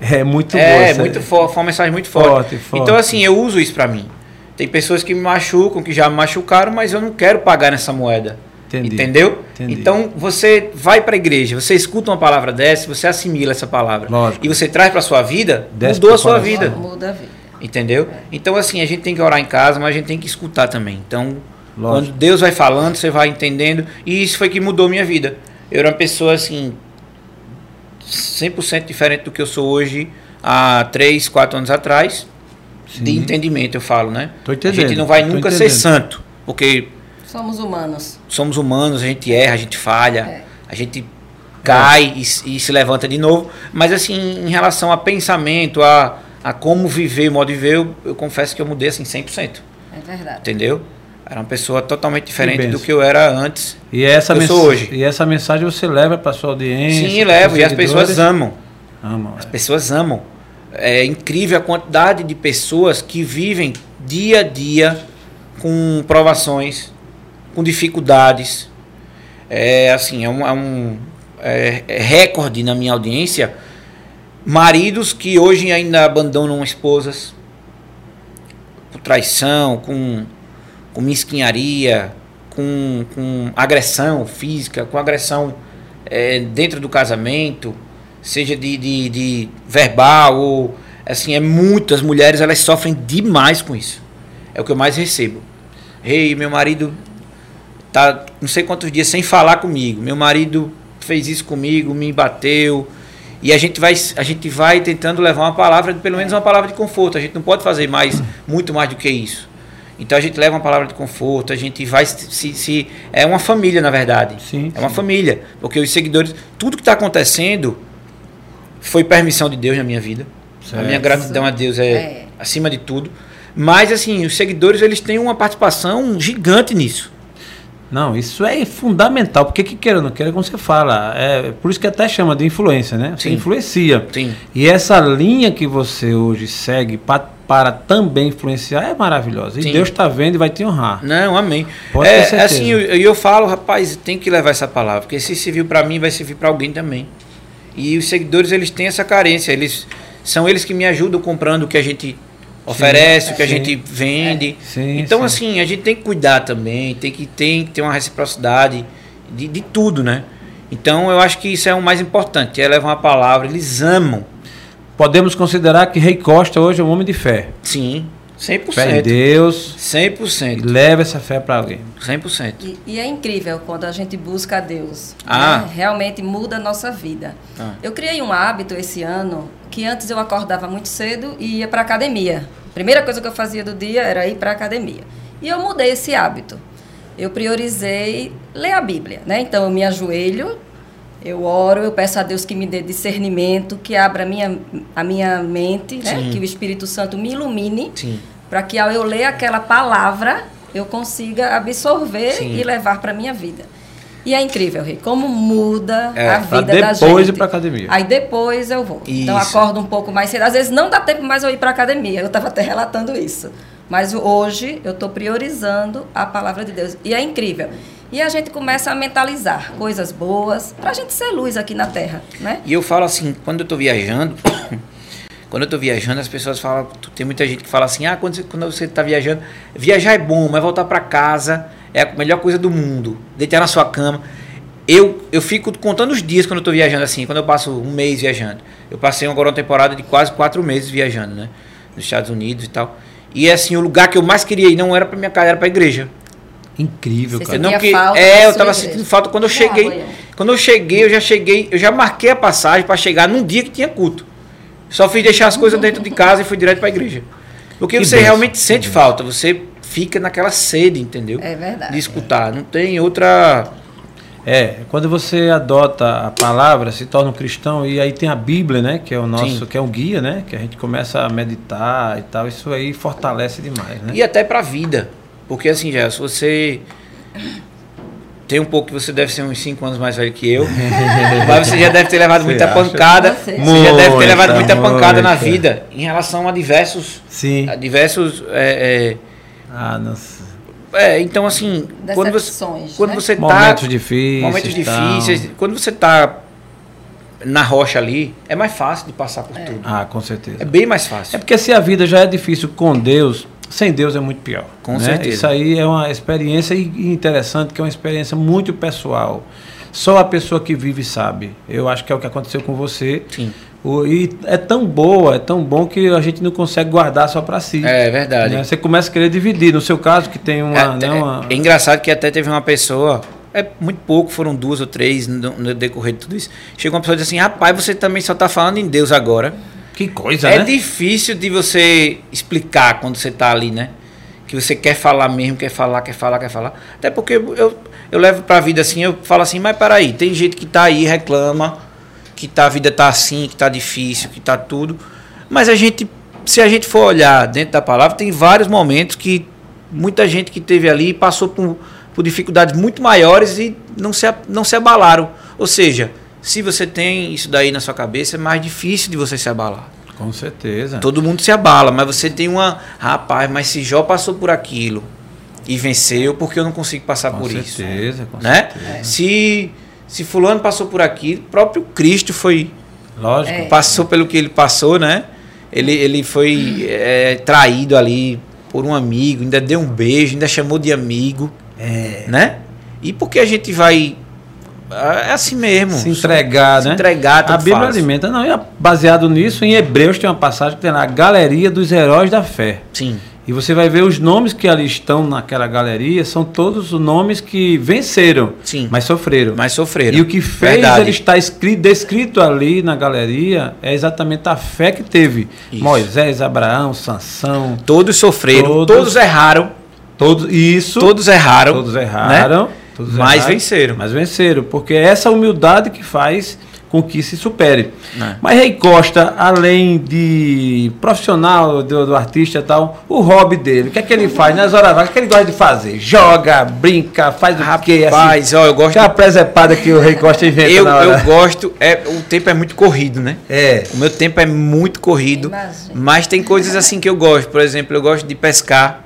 É muito boa. É, essa- muito forte, foi uma mensagem muito forte. Forte, forte. Então, assim, eu uso isso pra mim. Tem pessoas que me machucam, que já me machucaram, mas eu não quero pagar nessa moeda. Entendi. Entendeu? Entendi. Então, você vai pra igreja, você escuta uma palavra dessa, você assimila essa palavra. Lógico. E você traz pra sua vida, Desce mudou a sua coração. vida. Muda a vida. Entendeu? Então, assim, a gente tem que orar em casa, mas a gente tem que escutar também. Então, Lógico. quando Deus vai falando, você vai entendendo. E isso foi que mudou minha vida. Eu era uma pessoa, assim, 100% diferente do que eu sou hoje há 3, 4 anos atrás. De Sim. entendimento, eu falo, né? Tô a entendendo, gente não vai nunca ser santo, porque Somos humanos. somos humanos, a gente erra, a gente falha, É. a gente cai e, e se levanta de novo. Mas assim, em relação a pensamento, a, a como viver, modo de viver, eu, eu confesso que eu mudei assim 100%. É verdade. Entendeu? Era uma pessoa totalmente diferente do benção. que eu era antes. E essa, Eu sou hoje. e essa mensagem você leva para sua audiência. Sim, levo. E as pessoas amam. Amam. As é. pessoas amam. É incrível a quantidade de pessoas que vivem dia a dia com provações, com dificuldades. É assim, é um, é um é- é recorde na minha audiência. Maridos que hoje ainda abandonam esposas por traição, com, com mesquinharia, com, com agressão física, com agressão é, dentro do casamento, seja de, de, de verbal ou assim, é muitas mulheres elas sofrem demais com isso. É o que eu mais recebo. Ei, meu marido tá não sei quantos dias sem falar comigo. Meu marido fez isso comigo, me bateu. E a gente vai a gente vai tentando levar uma palavra, pelo menos uma palavra de conforto. A gente não pode fazer mais muito mais do que isso. Então a gente leva uma palavra de conforto, a gente vai se, se é uma família na verdade. Sim, é uma sim. família, porque os seguidores, tudo que está acontecendo foi permissão de Deus na minha vida. A Certo. minha gratidão a Deus é, É. acima de tudo. Mas assim, os seguidores eles têm uma participação gigante nisso. Não, isso é fundamental, porque que queira ou não queira, como você fala, é por isso que até chama de influência, né? Você Sim. influencia. Sim. E essa linha que você hoje segue pa- para também influenciar é maravilhosa. E Sim. Deus está vendo e vai te honrar. Não, amém. Pode ter é, certeza. assim, eu, eu falo, rapaz, tem que levar essa palavra, porque se serviu para mim, vai servir para alguém também. E os seguidores, eles têm essa carência, eles são eles que me ajudam comprando o que a gente oferece, o que a sim. gente vende. Sim, então, sim. assim, a gente tem que cuidar também, tem que, tem que ter uma reciprocidade de, de tudo, né? Então, eu acho que isso é o mais importante, é levar uma palavra, eles amam. Podemos considerar que Rei Costa hoje é um homem de fé. Sim, 100%. Fé em Deus e 100%. leva essa fé para alguém. 100%. E, e é incrível quando a gente busca a Deus. Ah. né? Realmente muda a nossa vida. Ah. Eu criei um hábito esse ano que antes eu acordava muito cedo e ia para academia. A primeira coisa que eu fazia do dia era ir para academia. E eu mudei esse hábito. Eu priorizei ler a Bíblia, né? Então eu me ajoelho, eu oro, eu peço a Deus que me dê discernimento, que abra a minha, a minha mente, né? Que o Espírito Santo me ilumine para que ao eu ler aquela palavra eu consiga absorver Sim. e levar para minha vida. E é incrível, Rei, como muda É, a pra vida da gente. depois ir pra academia. Aí depois eu vou. Então Isso. acordo um pouco mais cedo. Às vezes não dá tempo mais eu ir para academia. Eu estava até relatando isso. Mas hoje eu estou priorizando a palavra de Deus. E é incrível. E a gente começa a mentalizar coisas boas para a gente ser luz aqui na Terra, né? E eu falo assim, quando eu tô viajando, quando eu tô viajando, as pessoas falam, tem muita gente que fala assim, ah, quando você, quando você tá viajando, viajar é bom, mas voltar para casa é a melhor coisa do mundo. Deitar na sua cama. Eu, eu fico contando os dias quando eu tô viajando assim, quando eu passo um mês viajando. Eu passei agora uma temporada de quase quatro meses viajando, né? Nos Estados Unidos e tal. E assim, o lugar que eu mais queria ir não era pra minha casa, era pra igreja. Incrível, Você cara. Não Sentia que, é, eu sua tava igreja. sentindo falta quando eu Dá cheguei. aí, Quando eu cheguei, eu já cheguei, eu já marquei a passagem para chegar num dia que tinha culto. Só fiz deixar as coisas dentro de casa e fui direto para a igreja. Porque Que você realmente sente falta, você fica naquela sede, entendeu? É verdade. De escutar, não tem outra É, quando você adota a palavra, se torna um cristão e aí tem a Bíblia, né, que é o nosso, Sim. que é um guia, né, que a gente começa a meditar e tal, isso aí fortalece demais, né? E até pra vida. Porque assim, já, se você tem um pouco que você deve ser uns 5 anos mais velho que eu. mas você já deve ter levado Você muita acha? pancada. Você. Você já deve ter levado muita Muita, pancada na vida em relação a diversos. Sim. A diversos. É, Ah, nossa. é, é, então, assim, quando você, quando né? você tá. Momentos difíceis. momentos difíceis. Quando você tá na rocha ali, é mais fácil de passar por tudo. Ah, com certeza. É bem mais É fácil. porque se a vida já é difícil com Deus, sem Deus é muito pior. Com né? certeza. Isso aí é uma experiência interessante, que é uma experiência muito pessoal. Só a pessoa que vive sabe. Eu acho que é o que aconteceu com você. Sim. O- e é tão boa, é tão bom que a gente não consegue guardar só para si. É verdade. né? Você começa a querer dividir. No seu caso, que tem uma. É, né, é- uma- é engraçado que até teve uma pessoa, é muito pouco, foram duas ou três no, no decorrer de tudo isso. Chegou uma pessoa e disse assim: rapaz, você também só tá falando em Deus agora. Que coisa, é né? difícil de você explicar quando você tá ali, né? Que você quer falar mesmo, quer falar, quer falar, quer falar. Até porque eu, eu levo pra vida assim, eu falo assim, mas peraí, tem gente que tá aí, reclama, que tá, a vida tá assim, que tá difícil, que tá tudo. Mas a gente, se a gente for olhar dentro da palavra, tem vários momentos que muita gente que teve ali passou por, por dificuldades muito maiores e não se, não se abalaram. Ou seja, se você tem isso daí na sua cabeça, é mais difícil de você se abalar. Com certeza. Todo mundo se abala, mas você tem uma. Rapaz, mas se Jó passou por aquilo e venceu, porque eu não consigo passar com por isso? certeza, com Né? certeza. Se, se Fulano passou por aquilo, o próprio Cristo foi. Lógico. É. Passou pelo que ele passou, né? Ele, ele foi é, traído ali por um amigo, ainda deu um beijo, ainda chamou de amigo, É. né? E por que a gente vai. É assim mesmo. Se entregar, se né? entregar, A Bíblia faz. alimenta. Não, e a- baseado nisso, em Hebreus tem uma passagem que tem lá, a galeria dos heróis da fé. Sim. E você vai ver os nomes que ali estão naquela galeria, são todos os nomes que venceram, Sim. mas sofreram. Mas sofreram. E o que fez Verdade. ele estar escrito, descrito ali na galeria é exatamente a fé que teve. Isso. Moisés, Abraão, Sansão, Todos sofreram, Todos- todos, erraram, todos isso. todos erraram. Todos erraram. todos Mas erraram, venceram. Mas venceram, porque é essa humildade que faz com que se supere. É. Mas Rei Costa, além de profissional do, do artista e tal, o hobby dele, o que é que ele faz nas horas vagas? O que ele gosta de fazer? Joga, brinca, faz o? Rapaz, ó, eu gosto. Aquela presepada que o Rei Costa inventa Eu, na hora. eu gosto. É, o tempo é muito corrido, né? É. O meu tempo é muito corrido. Imagina. Mas tem coisas assim que eu gosto. Por exemplo, eu gosto de pescar.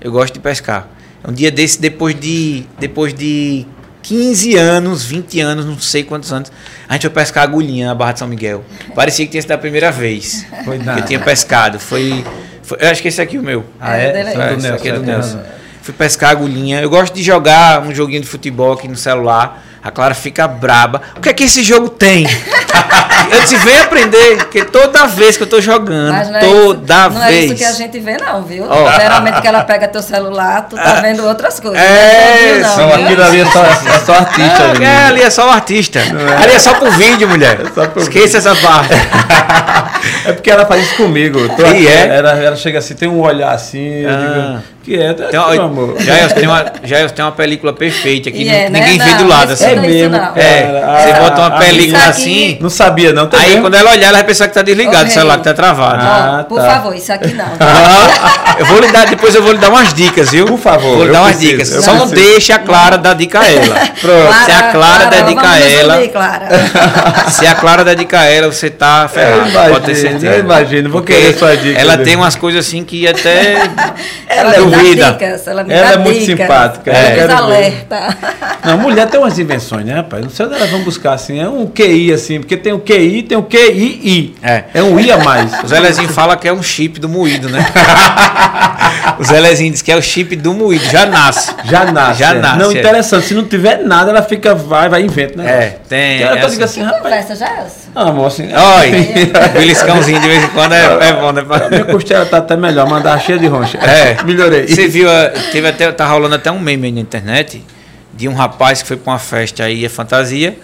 Eu gosto de pescar. Um dia desse, depois de. Depois de 15 anos, 20 anos, não sei quantos anos, a gente foi pescar agulhinha na Barra de São Miguel. Parecia que tinha sido a primeira vez Foi que nada. eu tinha pescado. Foi. foi- eu acho que esse aqui é o meu. Ah, É, é? é do É, é do Nelson. Fui pescar agulhinha. Eu gosto de jogar um joguinho de futebol aqui no celular. A Clara fica braba. O que é que esse jogo tem? eu disse, vem aprender, porque toda vez que eu tô jogando, não é toda isso, não é vez. isso que a gente vê, não, viu? Ó. Geralmente que ela pega teu celular, tu tá vendo outras coisas. É, não, Não, viu, aquilo ali é só, é só artista. É, ali. é, ali é só o artista. Ali é só pro vídeo, mulher. só pro Esqueça essa parte. É porque ela faz isso comigo. Eu E aqui, é? Ela, ela chega assim, tem um olhar assim, eu Ah. digo, que é, Tem meu uma, amor. Jair, tem uma, Jair, tem uma película perfeita E nu- é, né? ninguém vê Não, do lado assim. É mesmo. não. É, cara. você A- bota uma a- película Isso aqui- assim. Não sabia, não. Tá Aí vendo? quando ela olhar, ela vai pensar que tá desligado Ô, o celular, que tá travado. Ah, Ó, por tá. favor, isso aqui não. Ah, eu vou lhe dar, depois eu vou lhe dar umas dicas, viu? Por favor, Vou lhe dar umas preciso, dicas. Só não deixe a Clara dar dica a ela. Pronto. Se a Clara dedica vamos a nos ela-. Se a Clara dedicar a ela, você tá ferrado. Pode ter certeza. eu imagino, vou querer sua dica. Ela né? tem umas coisas assim que até. Ela dicas, ela me Ela dá é muito dicas. simpática, Ela quero ver. alerta. Não, mulher tem umas invenções, né, rapaz? Não sei onde elas vão buscar assim. É um QI, assim, porque tem o QI, tem o QII. É. É um I a mais. O Zelezinho fala que é um chip do moído, né? o Zelezinho diz que é o chip do moído, já nasce. Já nasce. Já é. nasce, Não, é. interessante. Se não tiver nada, ela fica, vai, vai, inventa, né? É, tem. Tem hora que eu essa- digo assim, Que rapaz. conversa já é essa? Ah, amor, assim. Olha, beliscãozinho de vez em quando é, é bom, né? A minha costela tá até melhor, mandar cheia de roncha. É. Melhorei. Você viu, a- teve até, tá rolando até um meme aí na internet de um rapaz que foi pra uma festa aí, é fantasia,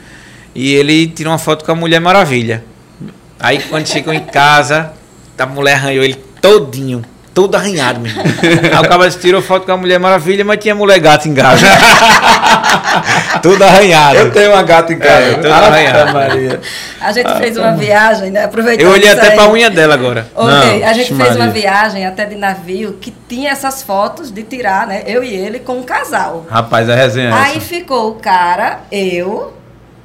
e ele tirou uma foto com a Mulher Maravilha. Aí quando chegou em casa, a mulher arranhou ele todinho, todo arranhado mesmo. Aí o cara tirou foto com a Mulher Maravilha, mas tinha mulher gato em casa. Tudo arranhado. Eu tenho uma gata em casa. É, tudo arranhado. Maria. A gente fez uma viagem, né? Aproveitando Eu olhei até aí. pra unha dela agora. Ok, Não, a gente fez uma Maria. viagem até de navio que tinha essas fotos de tirar, né? Eu e ele com um casal. Rapaz, a resenha é Aí essa. ficou o cara, eu,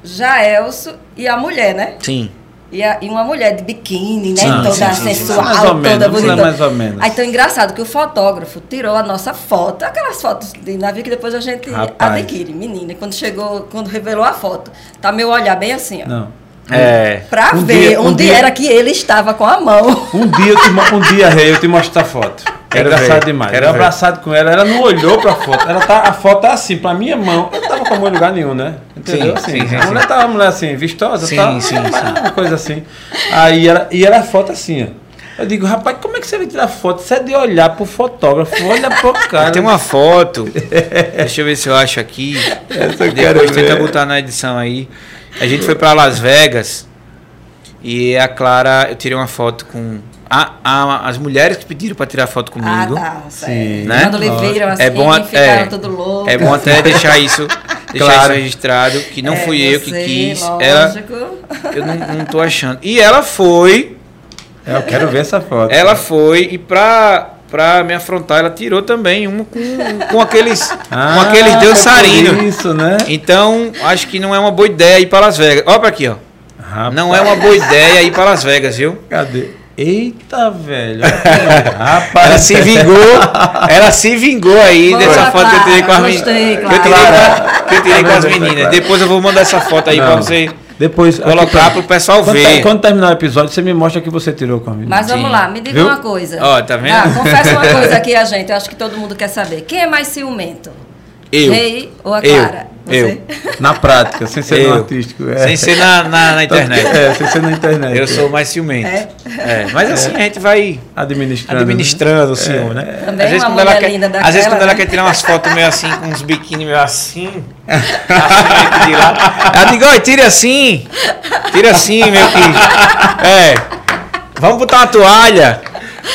Jaelso e a mulher, né? Sim. E, a- e uma mulher de biquíni, né? Sim, toda sim, sensual, toda menos, bonita. lá mais ou menos. Aí tão engraçado que o fotógrafo tirou a nossa foto, aquelas fotos de navio que depois a gente Rapaz. adquire, menina. Quando chegou, quando revelou a foto, tá meu olhar bem assim, ó. Não. É. Pra Um ver dia- um onde dia- era que ele estava com a mão. Um dia, eu te, um dia, Rei, eu te mostro a foto. É Quero engraçado ver, demais. ver. abraçado com ela, ela não olhou pra foto. Ela tá, a foto tá assim, pra minha mão. Eu tava com a mão em lugar nenhum, né? Entendeu? Sim, assim, sim, sim, a mulher sim. tava uma mulher assim, vistosa, Sim, tal, sim, sim. Uma coisa assim. Aí ela, e era a foto assim, ó. Eu digo, rapaz, como é que você vai tirar foto? Você é de olhar pro fotógrafo, olha pro cara. Tem uma foto. Deixa eu ver se eu acho aqui. Essa eu quero Depois tenta ver. botar na edição aí. A gente foi pra Las Vegas e a Clara, eu tirei uma foto com a, a- as mulheres que pediram pra tirar foto comigo. Ah, tá. certo. Sim. Né? Quando lhe viram assim, É bom é, tudo louco. É bom até deixar isso, deixar Claro. isso registrado, que não É, fui eu que quis. Ela, eu não, não tô achando. E ela foi, É, eu quero ver essa foto. ela foi e pra, pra me afrontar, ela tirou também uma com, com aqueles, Ah, com aqueles foi dançarinos. por Isso, né? Então, acho que não é uma boa ideia ir para Las Vegas. Olha pra aqui, ó. Rapaz, Não é uma boa ideia ir para Las Vegas, viu? Cadê? Eita, velho. Rapaz, Ela se vingou, ela se vingou aí Boa, dessa foto que eu tirei com as Clara, meninas. gostei, Que eu tirei, Clara. com- que eu tirei com as meninas. Clara? Depois eu vou mandar essa foto aí pra você Depois colocar aqui, pro pessoal quando, ver. quando terminar o episódio, você me mostra que você tirou com a menina. Mas vamos Sim. lá, me diga Viu? uma coisa. Ó, tá vendo? Ah, confessa uma coisa aqui a gente, eu acho que todo mundo quer saber. Quem é mais ciumento? Eu. Rei ou a Eu. Eu. Na prática, sem ser no Eu. artístico. É. Sem ser na, na, na internet. É, sem ser na internet. Eu sou mais ciumento. É? É, Mas assim a gente vai administrando. administrando o ciúme, né? Também às vezes, uma quando ela mulher quer, linda às vezes daquela, quando ela né? quer tirar umas fotos meio assim, com uns biquíni meio assim, assim, de lá, ela digo, oi, tire assim, tira assim, meu que, é, vamos botar uma toalha.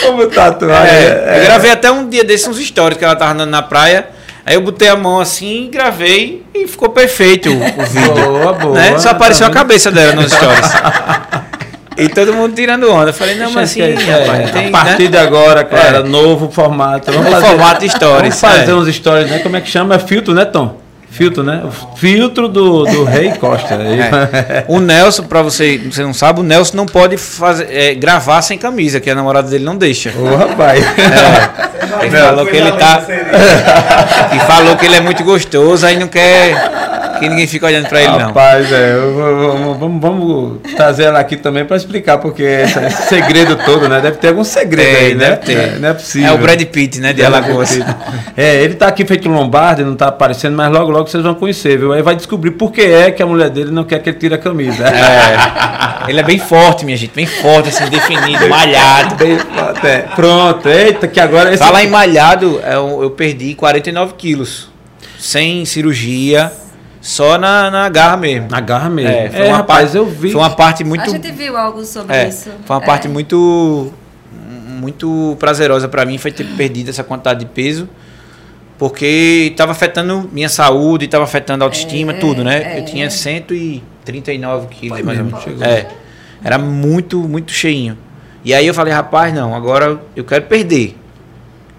Como tatuagem. É, Eu gravei até um dia desses uns stories que ela tava andando na praia, aí eu botei a mão assim, gravei e ficou perfeito o, o vídeo. Boa, boa. né? Só apareceu Tá a cabeça dela nos stories. E todo mundo tirando onda. Eu falei, não, mas assim, esquecer. rapaz, É, tem, a partir né? de agora, Clara, É. novo formato. Vamos Novo fazer, formato stories, Vamos fazer é. uns stories, né? Como é que chama? É filtro, né, Tom? Filtro, né? O filtro do, do Rei Costa. É. O Nelson, pra você, você não sabe, o Nelson não pode fazer, é, gravar sem camisa, que a namorada dele não deixa. Ô, rapaz. É. Ele falou que ele tá. E falou que ele é muito gostoso, aí não quer que ninguém fique olhando pra ele, não. Rapaz, é, vou- vamos, vamos, trazer ela aqui também para explicar, porque esse, esse segredo todo, né? Deve ter algum segredo Tem, aí, né? deve ter. É, Não é possível. É o Brad Pitt, né, de Alagoas. É, ele tá aqui feito Lombardi, não tá aparecendo, mas logo, logo vocês vão conhecer, viu? Aí vai descobrir por que é que a mulher dele não quer que ele tire a camisa. É. Ele é bem forte, minha gente, bem forte, assim, definido, malhado. Bem, pronto, é. Pronto, eita, que agora esse. Falar em malhado, eu, eu perdi 49 quilos. Sem cirurgia, só na, na garra mesmo. Na garra mesmo. É, É, foi uma rapaz, parte- eu vi. Foi uma parte muito. A gente viu algo sobre É, isso. foi uma É. parte muito muito prazerosa para mim foi ter perdido essa quantidade de peso porque estava afetando minha saúde estava afetando a autoestima É, tudo né é. eu tinha 139 quilos Foi mais ou menos chegou. é era muito muito cheinho e aí eu falei rapaz não agora eu quero perder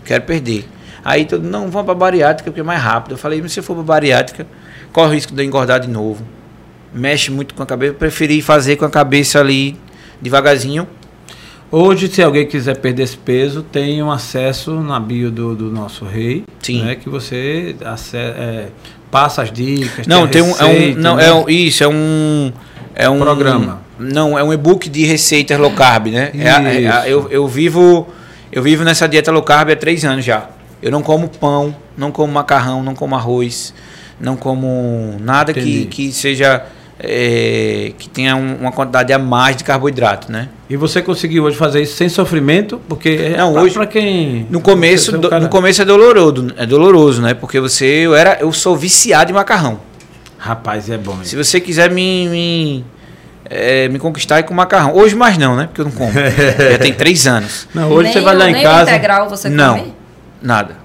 quero perder aí todo não vamos para bariátrica porque é mais rápido eu falei mas se eu for para bariátrica corre o risco de eu engordar de novo mexe muito com a cabeça eu preferi fazer com a cabeça ali devagarzinho Hoje, se alguém quiser perder esse peso, tem um acesso na bio do, do nosso rei. Sim. Né, que você é, passa as dicas. Não, a tem um, é um, receita, não, né? é um, isso, é um, é um Programa. Não, é um e-book de receitas low carb, né? É é eu, eu vivo, eu vivo nessa dieta low carb há três anos já. Eu não como pão, não como macarrão, não como arroz, não como nada que, Entendi. que seja é, que tenha um- uma quantidade a mais de carboidrato, né? E você conseguiu hoje fazer isso sem sofrimento? Porque Não, pra- hoje- pra quem. No começo, é do- no começo é doloroso, é doloroso, né? Porque você, eu era, eu sou viciado em macarrão. Rapaz, é bom. Se você quiser me, me, é, me conquistar é com macarrão. Hoje mais não, né? Porque eu não como. Já tem três anos. Não, hoje nem, você vai lá em nem casa. integral você Não. come? Nada.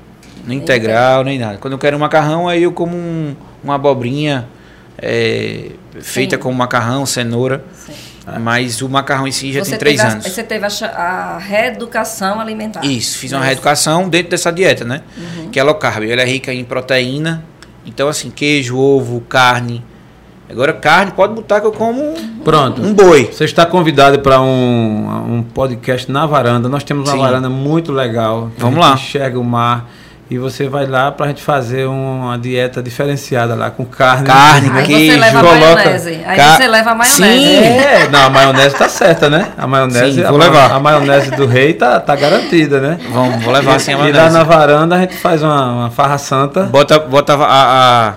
Nem integral, nem nada. Quando eu quero um macarrão, aí eu como um, uma abobrinha é, feita com macarrão, cenoura. Sim. Mas o macarrão em si já Você tem três a- anos. você teve a, a reeducação alimentar. Isso, fiz uma Isso. reeducação dentro dessa dieta, né? Uhum. Que é low carb. Ela é rica em proteína. Então, assim, queijo, ovo, carne. Agora, carne, pode botar que eu como Pronto. um boi. Você está convidado para um, um podcast na varanda. Nós temos uma Sim. varanda muito legal. Vamos a gente lá. Enxerga o mar. E você vai lá para a gente fazer uma dieta diferenciada lá, com carne. Carne, né? Aí queijo, você leva a coloca- maionese. Aí Ca- você leva a maionese. Sim. É, não, a maionese tá certa, né? A maionese, Sim, a, vou ma- levar. a maionese do rei tá, tá garantida, né? Vamos, vou levar assim a E lá maionese. na varanda a gente faz uma, uma farra santa. Bota, bota a,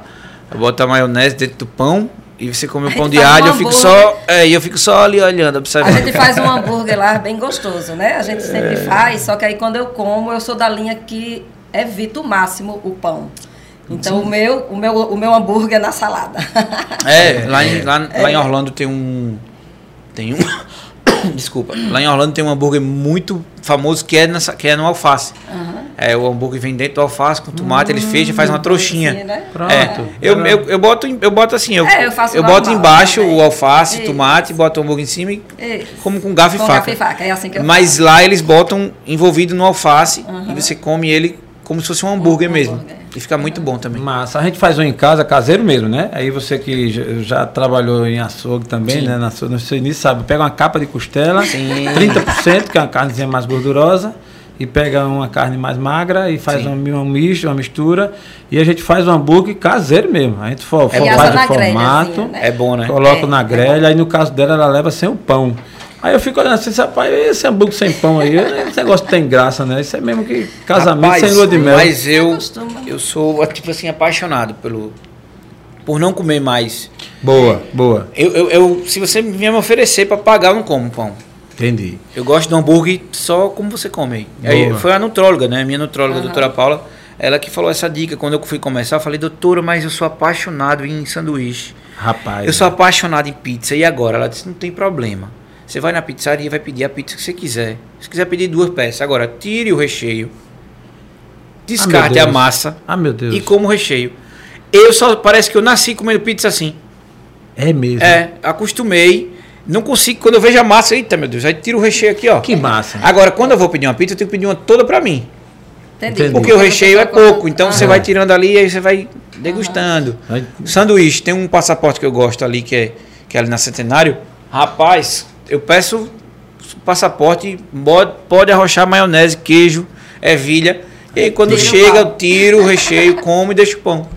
a- bota a maionese dentro do pão e você come o A pão de faz um alho. Eu fico só, é, e eu fico só ali olhando, A observando. gente faz um hambúrguer lá bem gostoso, né? A gente sempre faz, só que aí quando eu como, eu sou da linha que evito o máximo o pão. Então o meu, o meu, o meu hambúrguer é na salada. É, lá em, lá, lá em Orlando tem um. Tem um. Desculpa. Lá em Orlando tem um hambúrguer muito famoso que é, nessa, que é no alface. Aham. É, o hambúrguer vem dentro do alface com tomate, ele fecha e faz uma trouxinha. Assim, né? Pronto. É, eu, eu, eu, boto, eu boto assim, eu, É, eu faço boto normal embaixo também. o alface, Isso. tomate, boto o hambúrguer em cima e Isso. como com garfo Com e faca. garfo e faca, é assim que eu Mas lá eles botam envolvido no alface Uhum. e você come ele como se fosse um hambúrguer Um mesmo. hambúrguer. E fica muito bom também. Massa. A gente faz um em casa, caseiro mesmo, né? Aí você que já, trabalhou em açougue também, Sim. né? Na sua, no seu início, sabe? Pega uma capa de costela, Sim. 30%, que é uma carnezinha mais gordurosa, e pega uma carne mais magra e faz um, um misto, uma mistura. E a gente faz um hambúrguer caseiro mesmo. A gente for, É for- faz o formato, né? É bom, né? coloca É, na é grelha, aí no caso dela, ela leva sem o pão. Aí eu fico olhando assim, rapaz, esse hambúrguer sem pão aí, esse negócio tem graça, né? Isso é mesmo que casamento Rapaz, sem lua de mel. Mas eu, eu sou, tipo assim, apaixonado pelo. Por não comer mais. Boa, boa. Eu, eu, eu- se você me oferecer para pagar, eu não como pão. Entendi. Eu gosto do hambúrguer só como você come. Aí foi a nutróloga, né? Minha nutróloga, a Aham. doutora Paula, ela que falou essa dica. Quando eu fui começar, eu falei, doutora, mas eu sou apaixonado em sanduíche. Rapaz. Eu sou apaixonado em pizza. E agora? Ela disse, não tem problema. Você vai na pizzaria e vai pedir a pizza que você quiser. Se quiser pedir duas peças. Agora, tire o recheio. Descarte Ah, a massa Ah, meu Deus. e como o recheio. Eu só, parece que eu nasci comendo pizza assim. É mesmo. É, acostumei. Não consigo, quando eu vejo a massa, eita meu Deus, aí tira o recheio aqui, ó. Que massa. Agora, quando eu vou pedir uma pizza, eu tenho que pedir uma toda pra mim. Entendi. Entendi. Porque o recheio é pouco, então Aham. você vai tirando ali e aí você vai degustando. Aí- Sanduíche, tem um passaporte que eu gosto ali, que é, que é ali na Centenário. Rapaz, eu peço passaporte, pode, pode arrochar maionese, queijo, ervilha. E aí quando Tira o chega, eu tiro o recheio, como e deixo o pão.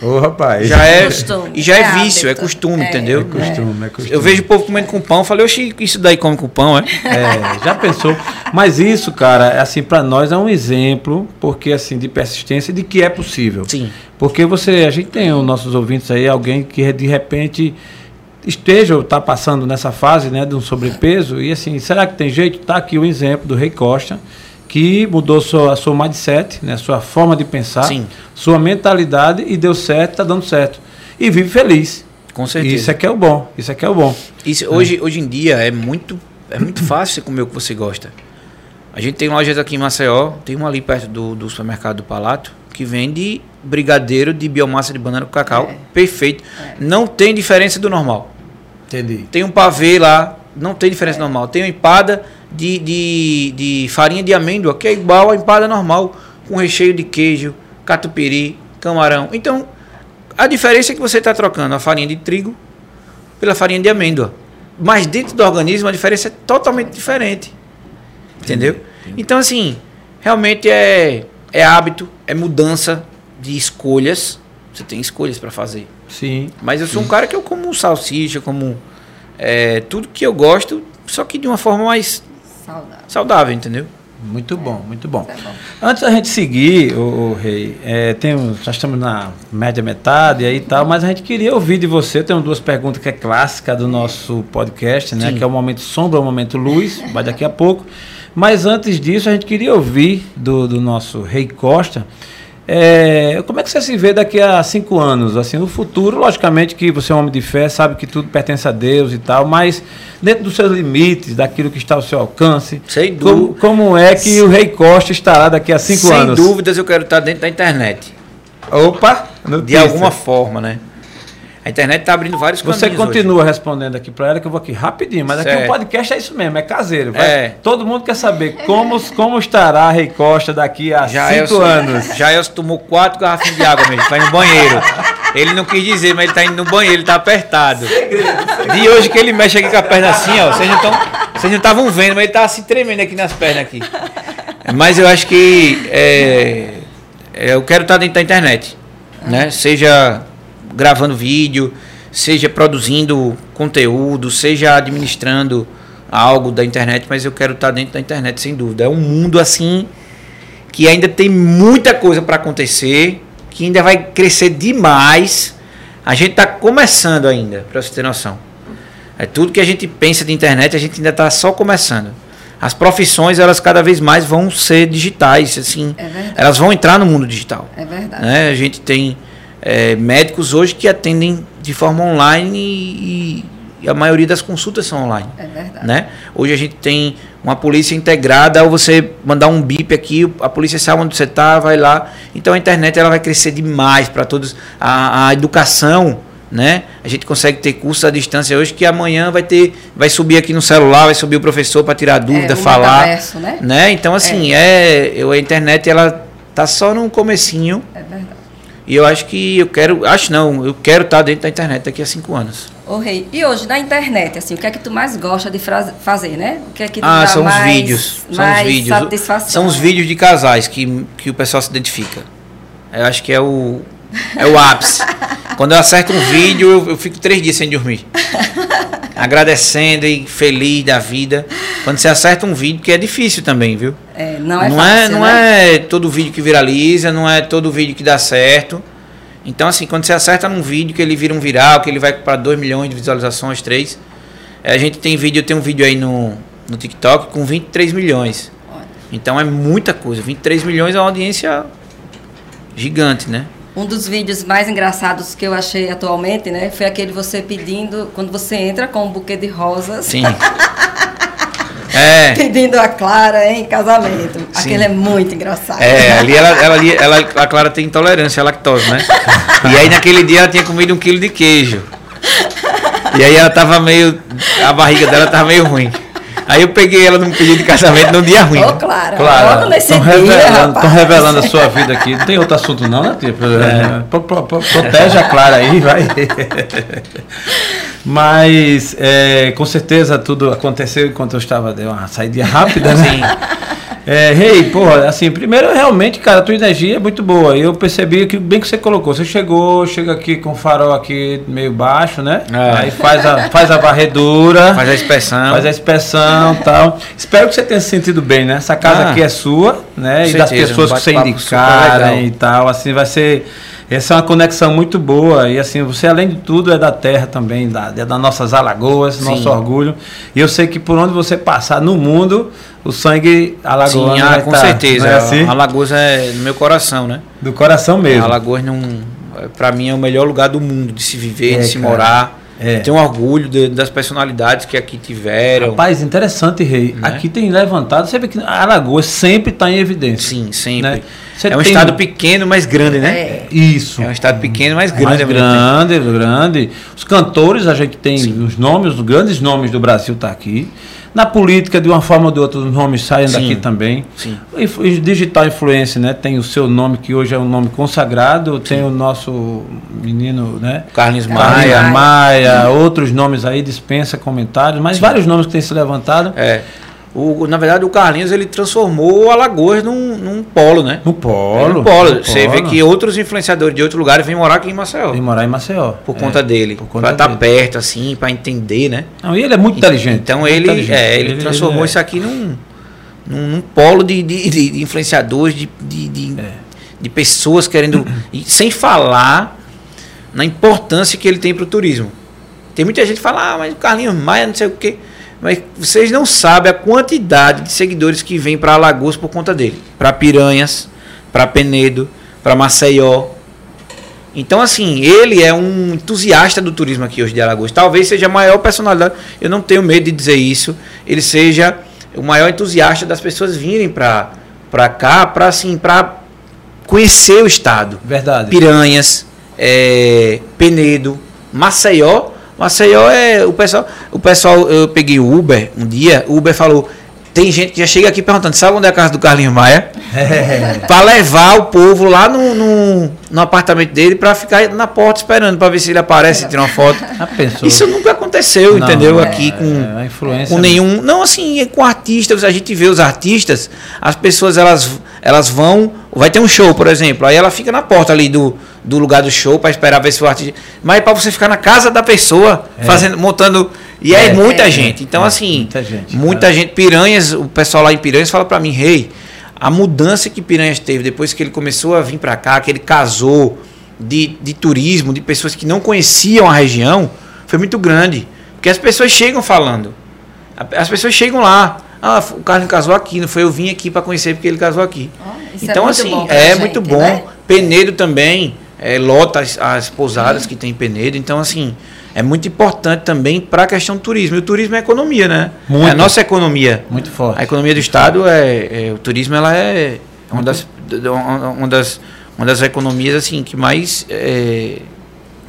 Ô, rapaz. Já é, costume, e já é, é vício, é hábito. costume, É, entendeu? É costume, é costume. Eu vejo o povo comendo com pão, eu falei, oxi, isso daí come com pão, é? É, já pensou? Mas isso, cara, é assim, para nós é um exemplo, porque assim, de persistência de que é possível. Sim. Porque você, a gente tem os nossos ouvintes aí, alguém que de repente esteja ou está passando nessa fase, né, de um sobrepeso, e assim, será que tem jeito? Tá aqui o exemplo do Rei Costa, que mudou sua, sua mindset, né, sua forma de pensar, Sim. sua mentalidade e deu certo, está dando certo. E vive feliz. Com certeza. Isso é que é o bom. Isso é que é o bom. Isso, hoje, hoje em dia é muito, é muito fácil você comer o que você gosta. A gente tem lojas aqui em Maceió, tem uma ali perto do, do supermercado do Palato, que vende brigadeiro de biomassa de banana com cacau. É. Perfeito. Não tem diferença do normal. Entendi. Tem um pavê lá, não tem diferença do normal. Tem uma empada de, de, de farinha de amêndoa, que é igual à empada normal, com recheio de queijo, catupiry, camarão. Então, a diferença é que você está trocando a farinha de trigo pela farinha de amêndoa. Mas dentro do organismo a diferença é totalmente diferente. Entendeu? Então, assim, realmente é, é hábito, é mudança de escolhas. Você tem escolhas para fazer. Sim. Mas eu sou um cara que eu como salsicha, como é, tudo que eu gosto, só que de uma forma mais Saudável. saudável, entendeu? Muito bom, muito bom. É bom. Antes da gente seguir, o, Rei, é, temos, já estamos na média metade aí e tal, mas a gente queria ouvir de você. Tem duas perguntas que é clássica do nosso podcast, né? Sim. Que é o momento sombra, o momento luz, vai daqui a pouco. Mas antes disso, a gente queria ouvir do, do nosso Rei Costa. É, como é que você se vê daqui a cinco anos? Assim, no futuro, logicamente que você é um homem de fé, sabe que tudo pertence a Deus e tal, mas dentro dos seus limites, daquilo que está ao seu alcance, Sem como, como é que o Rei Costa estará daqui a cinco Sem anos? dúvidas eu quero estar dentro da internet. Opa! de Notícia. alguma forma, né? A internet está abrindo vários Você caminhos continua respondendo aqui para ela, que eu vou aqui rapidinho, mas aqui Certo. o podcast é isso mesmo, é caseiro. vai. É. Todo mundo quer saber como, como estará a Rei Costa daqui a hoje. Já cinco Elcio- anos. Já Elcio tomou quatro garrafinhas de água mesmo, vai no banheiro. Ele não quis dizer, mas ele tá indo no banheiro, ele tá apertado. De hoje que ele mexe aqui com a perna assim, ó. Vocês não tão- vocês não estavam vendo, mas ele tá assim tremendo aqui nas pernas aqui. Mas eu acho que é, é, eu quero estar dentro da internet, né? Seja gravando vídeo, seja produzindo conteúdo, seja administrando algo da internet, mas eu quero estar dentro da internet sem dúvida. É um mundo assim que ainda tem muita coisa para acontecer, que ainda vai crescer demais. A gente está começando ainda, para você ter noção. É tudo que a gente pensa de internet, a gente ainda está só começando. As profissões, elas cada vez mais vão ser digitais, assim. É. Elas vão entrar no mundo digital. É verdade. né? A gente tem é, médicos hoje que atendem de forma online e, e a maioria das consultas são online. É verdade. Né? Hoje a gente tem uma polícia integrada, ao você mandar um bip aqui, a polícia sabe onde você está, vai lá. Então a internet ela vai crescer demais para todos. A, a educação, né? A gente consegue ter cursos à distância hoje que amanhã vai ter, vai subir aqui no celular, vai subir o professor para tirar dúvida, o falar, né? né? Então assim é, eu, a internet ela tá só no comecinho É verdade. E eu acho que eu quero, acho não, eu quero estar dentro da internet daqui a cinco anos. Ô Rei, e hoje na internet, assim, o que é que tu mais gosta de fazer, né? O que é que te Ah, são os mais, vídeos. São os vídeos. satisfação? São os vídeos de casais que, que o pessoal se identifica. Eu acho que é o, é o ápice. Quando eu acerto um vídeo, eu, eu fico três dias sem dormir. Agradecendo e feliz da vida. Quando você acerta um vídeo, que é difícil também, viu? É, não é não fácil, é, não né? é todo vídeo que viraliza, não é todo vídeo que dá certo. Então, assim, quando você acerta num vídeo que ele vira um viral, que ele vai para 2 milhões de visualizações, 3. A gente tem vídeo, tem um vídeo aí no, no TikTok com 23 milhões. Então é muita coisa. 23 milhões é uma audiência gigante, né? Um dos vídeos mais engraçados que eu achei atualmente, né, foi aquele você pedindo, quando você entra com um buquê de rosas, Sim. É. pedindo a Clara em casamento. Sim. Aquele é muito engraçado. É, ali ela, ela, ali- ela, a Clara tem intolerância à lactose, né? E aí naquele dia ela tinha comido um quilo de queijo. E aí ela tava meio. A barriga dela tava meio ruim. Aí eu peguei ela num pedido de casamento num dia ruim. Ô, Clara, Claro, logo nesse estão dia, revelando, revelando a sua vida aqui. Não tem outro assunto não, né, tia? É, pro- pro- pro- protege a Clara aí, vai. Mas, é, com certeza, tudo aconteceu enquanto eu estava... Deu uma saída rápida, né? Sim. É, Rei, porra, assim, primeiro, realmente, cara, a tua energia é muito boa. Eu percebi que, bem que você colocou, você chegou, chega aqui com o farol aqui meio baixo, né? É. Aí faz a, faz a varredura. Faz a inspeção. Faz a inspeção e tal. Espero que você tenha se sentido bem, né? Essa casa Ah, aqui é sua, né? E das certeza, pessoas um que você legal. e tal. Assim, vai ser. Essa é uma conexão muito boa. E assim, você, além de tudo, é da terra também, da, é das nossas alagoas, Sim. nosso orgulho. E eu sei que por onde você passar no mundo, o sangue alagoano Sim, ah, com tá, certeza. é assim? Alagoas é no meu coração, né? Do coração mesmo. Alagoas não. Pra mim é o melhor lugar do mundo de se viver, É, de se cara. morar. É. Tenho orgulho de- das personalidades que aqui tiveram. Rapaz, interessante, Rei. Né? Aqui tem levantado, você vê que Alagoas sempre está em evidência. Sim, sempre. Né? É um tem- estado pequeno, mas grande, né? É. Isso. É um estado pequeno, mas Mais grande. mesmo tempo. grande, grande. Os cantores, a gente tem os nomes, os grandes nomes do Brasil tá aqui. Na política, de uma forma ou de outra, os nomes saem Sim. daqui também. Sim. E digital influência, né? Tem o seu nome, que hoje é um nome consagrado. Tem o nosso menino, né? Carlinhos Maia, Maia. Maia, outros nomes aí, dispensa comentários, mas vários nomes que têm se levantado É. O, na verdade, o Carlinhos ele transformou o Alagoas num, num polo, né? no polo. Num polo. no Você vê polo. que outros influenciadores de outros lugares vêm morar aqui em Maceió. Vem morar em Maceió. Por É, conta dele. Por pra conta estar dele. perto, assim, pra entender, né? Não, e ele é muito inteligente. Então muito ele, inteligente. é, ele, transformou é- isso aqui num, num, num polo de, de, de- de influenciadores, de, de, de, É. de pessoas querendo. e sem falar na importância que ele tem para o turismo. Tem muita gente que fala, ah, mas o Carlinhos Maia, não sei o quê. Mas vocês não sabem a quantidade de seguidores que vem para Alagoas por conta dele. Para Piranhas, para Penedo, para Maceió. Então, assim, ele é um entusiasta do turismo aqui hoje de Alagoas. Talvez seja a maior personalidade, eu não tenho medo de dizer isso. Ele seja o maior entusiasta das pessoas virem para cá, para assim, conhecer o estado. Verdade. Piranhas, é, Penedo, Maceió. Maceió é o pessoal. O pessoal, eu peguei o Uber um dia, o Uber falou. Tem gente que já chega aqui perguntando, sabe onde é a casa do Carlinhos Maia? É. Pra levar o povo lá no, no, no apartamento dele pra ficar na porta esperando pra ver se ele aparece e tira uma foto. Isso nunca aconteceu, Não, entendeu? é, Aqui com, é, com nenhum. Não, assim, com artistas, a gente vê os artistas, as pessoas elas, elas vão. Vai ter um show, por exemplo, aí ela fica na porta ali do, do lugar do show para esperar ver se o artista. Mas é pra você ficar na casa da pessoa, É. fazendo, montando. E é, É, muita é, gente. Então, é, assim, muita gente, muita gente. Piranhas, o pessoal lá em Piranhas fala para mim, rei, a mudança que Piranhas teve depois que ele começou a vir para cá, que ele casou de, de turismo, de pessoas que não conheciam a região, foi muito grande. Porque as pessoas chegam falando. As pessoas chegam lá. Ah, o Carlos casou aqui, não foi? Eu vim aqui para conhecer porque ele casou aqui. É então, muito assim, é gente, muito bom. né? Penedo também, é, lota as, as pousadas que tem em Penedo. Então, assim, é muito importante também para a questão do turismo. E o turismo é economia, né? Muito. É a nossa economia. Muito forte. A economia do estado é, é- o turismo ela é uma das, uma das uma das economias assim que mais é,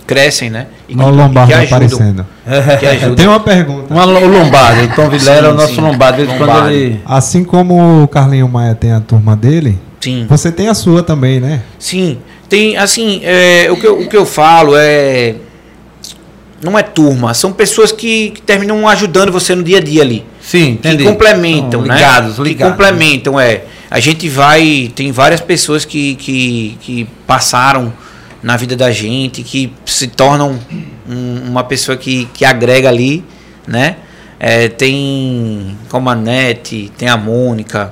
crescem, né? E o Lombardo que ajudam. aparecendo. Que ajudam. Tem uma pergunta. Uma, o Lombardo, o Tom Vilela é o nosso sim. Lombardo. Desde quando Lombardo. ele. Assim como o Carlinho Maia tem a turma dele, Sim. você tem a sua também, né? Sim, tem assim, é, o, que eu, o que eu falo é. Não é turma, são pessoas que, que terminam ajudando você no dia a dia ali. Sim, entendi. Que complementam, São né? ligados, Que ligados. complementam, é. A gente vai. Tem várias pessoas que, que, que passaram na vida da gente, que se tornam um- uma pessoa que, que agrega ali, né? É, tem como a Nete, tem a Mônica,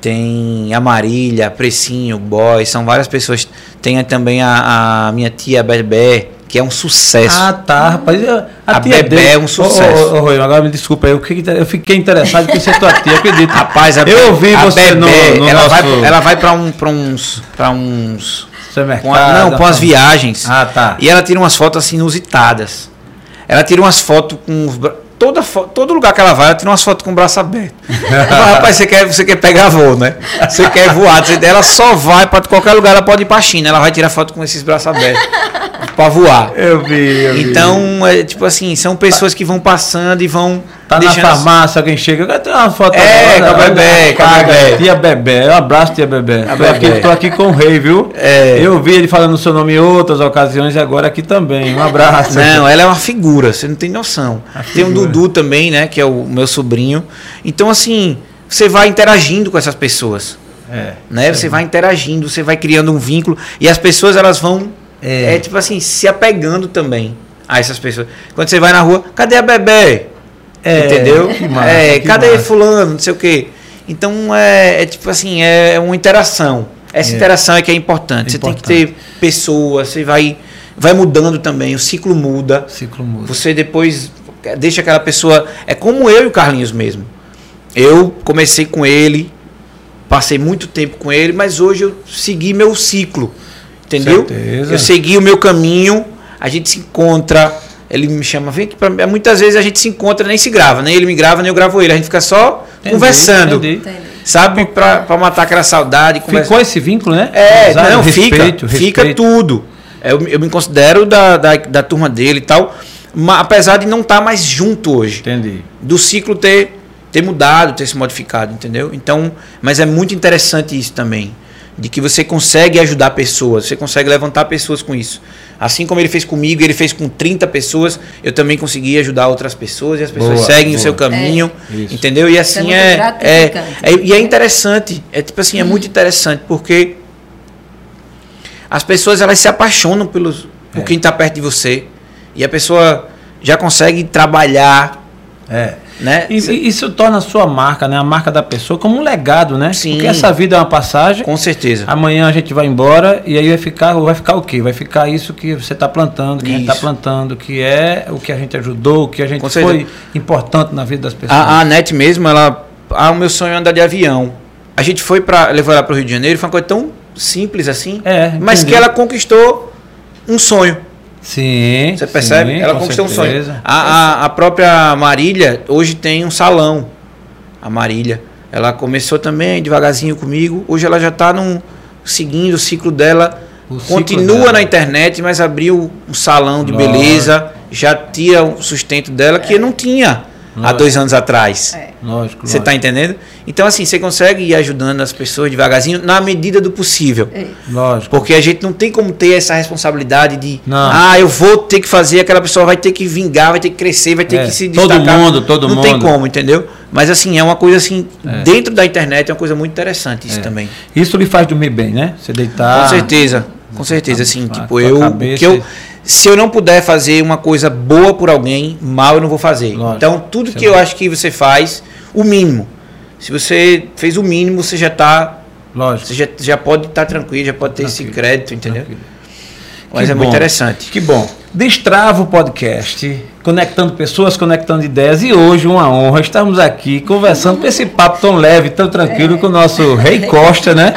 tem a Marília, Precinho, Boy, são várias pessoas. Tem também a, a minha tia Bebé, que é um sucesso. Ah, tá, rapaz. A, A tia Bebé dele- é um sucesso. Ô, Rui, agora me desculpa aí. Eu eu fiquei interessado em ser tua tia, acredito. Rapaz, a eu vi a você no, Bebé, no ela, nosso vai, ela vai para um, pra uns. Pra uns. Com a- não, com as viagens. Ah, tá. E ela tira umas fotos assim inusitadas. Ela tira umas fotos com os bra- toda fo- todo lugar que ela vai, ela tira umas fotos com o braço aberto. Falo, Rapaz, você quer, você quer pegar voo, né? Você quer voar. Ela só vai para qualquer lugar, ela pode ir para China. Ela vai tirar foto com esses braços abertos para voar. Eu vi, eu vi. Então, é tipo assim, são pessoas que vão passando e vão Tá na deixando as- farmácia, alguém chega, eu tenho uma foto É, agora, com a Bebé, com a Bebé. Tia Bebé, um abraço, tia Bebé. A Tô aqui, Bebé. tô aqui com o rei, viu? É. Eu vi ele falando o seu nome em outras ocasiões e agora aqui também. Um abraço. Não, ela é uma figura, você não tem noção. A Tem um figura. Dudu também, né? Que é o meu sobrinho. Então, assim, você vai interagindo com essas pessoas. É. Né? Você vai interagindo, você vai criando um vínculo. E as pessoas, elas vão, É. é. tipo assim, se apegando também a essas pessoas. Quando você vai na rua, cadê a bebê? É, Entendeu? que massa, é, que cadê massa. fulano? Não sei o quê. Então, é, é tipo assim, é uma interação. Essa É. interação é que é importante. É você importante. tem que ter pessoas, você vai, vai mudando também, o ciclo muda. Ciclo muda. Você depois deixa aquela pessoa. É como eu e o Carlinhos mesmo. Eu comecei com ele, passei muito tempo com ele, mas hoje eu segui meu ciclo. Entendeu? Certeza. Eu segui o meu caminho, a gente se encontra. Ele me chama, vem aqui pra mim. Muitas vezes a gente se encontra, nem se grava, nem ele me grava, nem eu gravo ele. A gente fica só Entendi, conversando. entendi. Entendi. Sabe? Pra, pra matar aquela saudade. conversa- Ficou esse vínculo, né? é, Amizade, não, respeito, fica, fica respeito. tudo. Eu, eu me considero da, da, da turma dele e tal, ma- apesar de não estar mais junto hoje. Entendi. Do ciclo ter, ter mudado, ter se modificado, entendeu? Então, mas é muito interessante isso também. De que você consegue ajudar pessoas, você consegue levantar pessoas com isso. Assim como ele fez comigo, ele fez com 30 pessoas, eu também consegui ajudar outras pessoas e as pessoas Boa, seguem boa. o seu caminho, Isso. entendeu? E assim é, é, gratificante. é- E é interessante, é tipo assim, é muito interessante, porque as pessoas elas se apaixonam pelos, por É. quem está perto de você. E a pessoa já consegue trabalhar, É. né? E, e isso torna a sua marca, né? A marca da pessoa como um legado, né? Sim. Porque essa vida é uma passagem. Com certeza. Amanhã a gente vai embora e aí vai ficar, vai ficar o quê? Vai ficar isso que você está plantando, que a gente está Isso. plantando, que é o que a gente ajudou, o que a gente Com foi certeza. importante na vida das pessoas. A, a Net mesmo, ela. Ah, o meu sonho é andar de avião. A gente foi para levar ela para o Rio de Janeiro, foi uma coisa tão simples assim, É, mas que ela conquistou um sonho. Sim. Você percebe? sim, ela conquistou um sonho. A, a, a própria Marília hoje tem um salão. A Marília. Ela começou também devagarzinho comigo. Hoje ela já está num, seguindo o ciclo dela O ciclo continua dela. na internet, mas abriu um salão de Lógico. beleza, já tira o sustento dela que não tinha há Lógico. dois anos atrás. É. Lógico. Você tá lógico. entendendo? Então, assim, você consegue ir ajudando as pessoas devagarzinho na medida do possível. É. Lógico. Porque a gente não tem como ter essa responsabilidade de, Não. ah, eu vou ter que fazer, aquela pessoa vai ter que vingar, vai ter que crescer, vai ter É, que se todo destacar. mundo, todo não tem mundo. como, entendeu? Mas assim, é uma coisa assim, É. dentro da internet é uma coisa muito interessante isso É. também. Isso lhe faz dormir bem, né? Você deitar. Com certeza, com certeza, assim, tipo, eu, cabeça- que eu se eu não puder fazer uma coisa boa por alguém, mal eu não vou fazer. Lógico. Então, tudo que é eu acho que você faz, o mínimo. Se você fez o mínimo, você já tá, Lógico. você já, já pode estar tranquilo, já pode ter esse Tranquilo. crédito, entendeu? Tranquilo. Mas Que é muito bom. interessante. Que bom. Destrava o podcast, conectando pessoas, conectando ideias. E hoje, uma honra, estamos aqui conversando com esse papo tão leve, tão tranquilo com o nosso Rei Costa, né?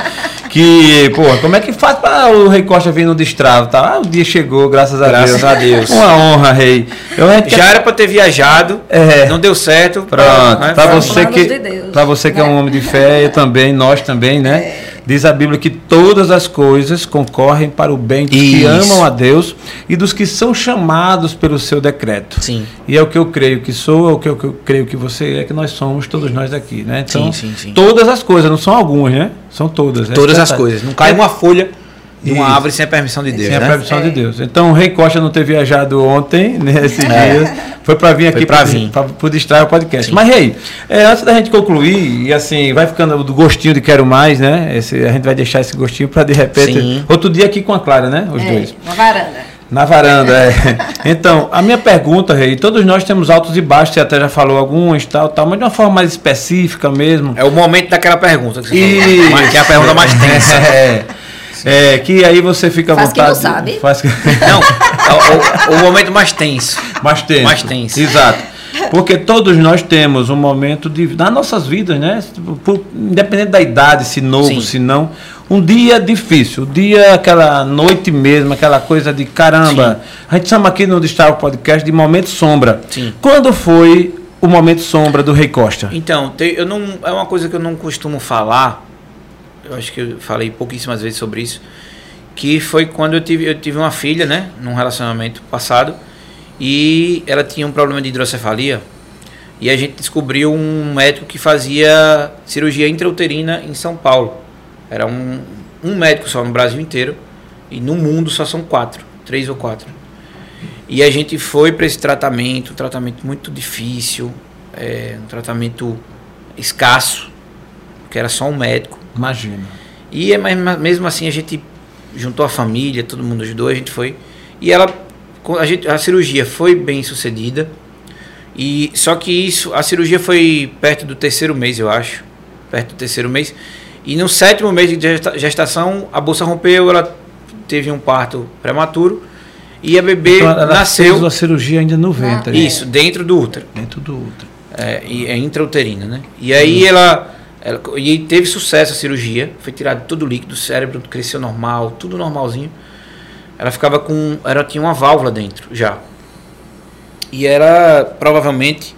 Que, pô, como é que faz para o Rei Costa vir no Destravo? Tá? Ah, o dia chegou, graças a Graças Deus. a Deus. Uma honra, Rei. Eu, gente Já quer- era para ter viajado, É. não deu certo. Pronto, para você que de você que é um homem de fé, eu também, nós também, né? É. Diz a Bíblia que todas as coisas concorrem para o bem dos que Isso. amam a Deus e dos que são chamados pelo seu decreto. Sim. E é o que eu creio que sou, é o que eu, que creio que você é, que nós somos, todos nós aqui, né? Então, Sim, sim, sim. todas as coisas, não são algumas, né? São todas. né? Todas as Essa- coisas. Não cai uma folha de uma Isso. árvore sem a permissão de Deus, Sem a né? permissão de É. Deus. Então, o Rei Costa não ter viajado ontem, nesses dias, foi para vir aqui para vir. o podcast. Sim. Mas, Rei, é, antes da gente concluir, e assim, vai ficando do gostinho de quero mais, né? Esse, a gente vai deixar esse gostinho para de repente. Sim. Outro dia aqui com a Clara, né? Os É, dois. na varanda. Na varanda, é. Então, a minha pergunta, Rei, todos nós temos altos e baixos, você até já falou alguns, tal, tal, mas de uma forma mais específica mesmo. É o momento daquela pergunta que você Isso. falou. Mas Que é a pergunta mais tensa. É, é, que aí você fica à Faz que não vontade. sabe. Faz que... Não, o, o- momento mais tenso. Mais tenso. Mais tenso. Exato. Porque todos nós temos um momento de, nas nossas vidas, né? Por- independente da idade, se novo, Sim. se não. Um dia difícil, o dia, aquela noite mesmo, aquela coisa de caramba. A gente chama aqui no Destaque Podcast de momento sombra. Sim. Quando foi o momento sombra do Rei Costa? Então, eu não, é uma coisa que eu não costumo falar. Eu acho que eu falei pouquíssimas vezes sobre isso. Que foi quando eu tive, eu tive uma filha, né? Num relacionamento passado. E ela tinha um problema de hidrocefalia. E a gente descobriu um médico que fazia cirurgia intrauterina em São Paulo. Era um, um médico só no Brasil inteiro. E no mundo só são quatro, três ou quatro. E a gente foi para esse tratamento, um tratamento muito difícil, é, um tratamento escasso, que era só um médico. Imagina. E é, mas mesmo assim a gente juntou a família, todo mundo ajudou, a gente foi. E ela, a, gente, a cirurgia foi bem sucedida. E só que isso, a cirurgia foi perto do terceiro mês, eu acho, perto do terceiro mês. E no sétimo mês de gesta- gestação, a bolsa rompeu, ela teve um parto prematuro e a bebê Então, ela nasceu fez a cirurgia ainda no ventre. isso dentro do útero. Dentro do útero. É, e é intrauterina, né? E aí ela, ela e teve sucesso a cirurgia, foi tirado todo o líquido, o cérebro cresceu normal, tudo normalzinho. Ela ficava com, ela tinha uma válvula dentro já. E ela provavelmente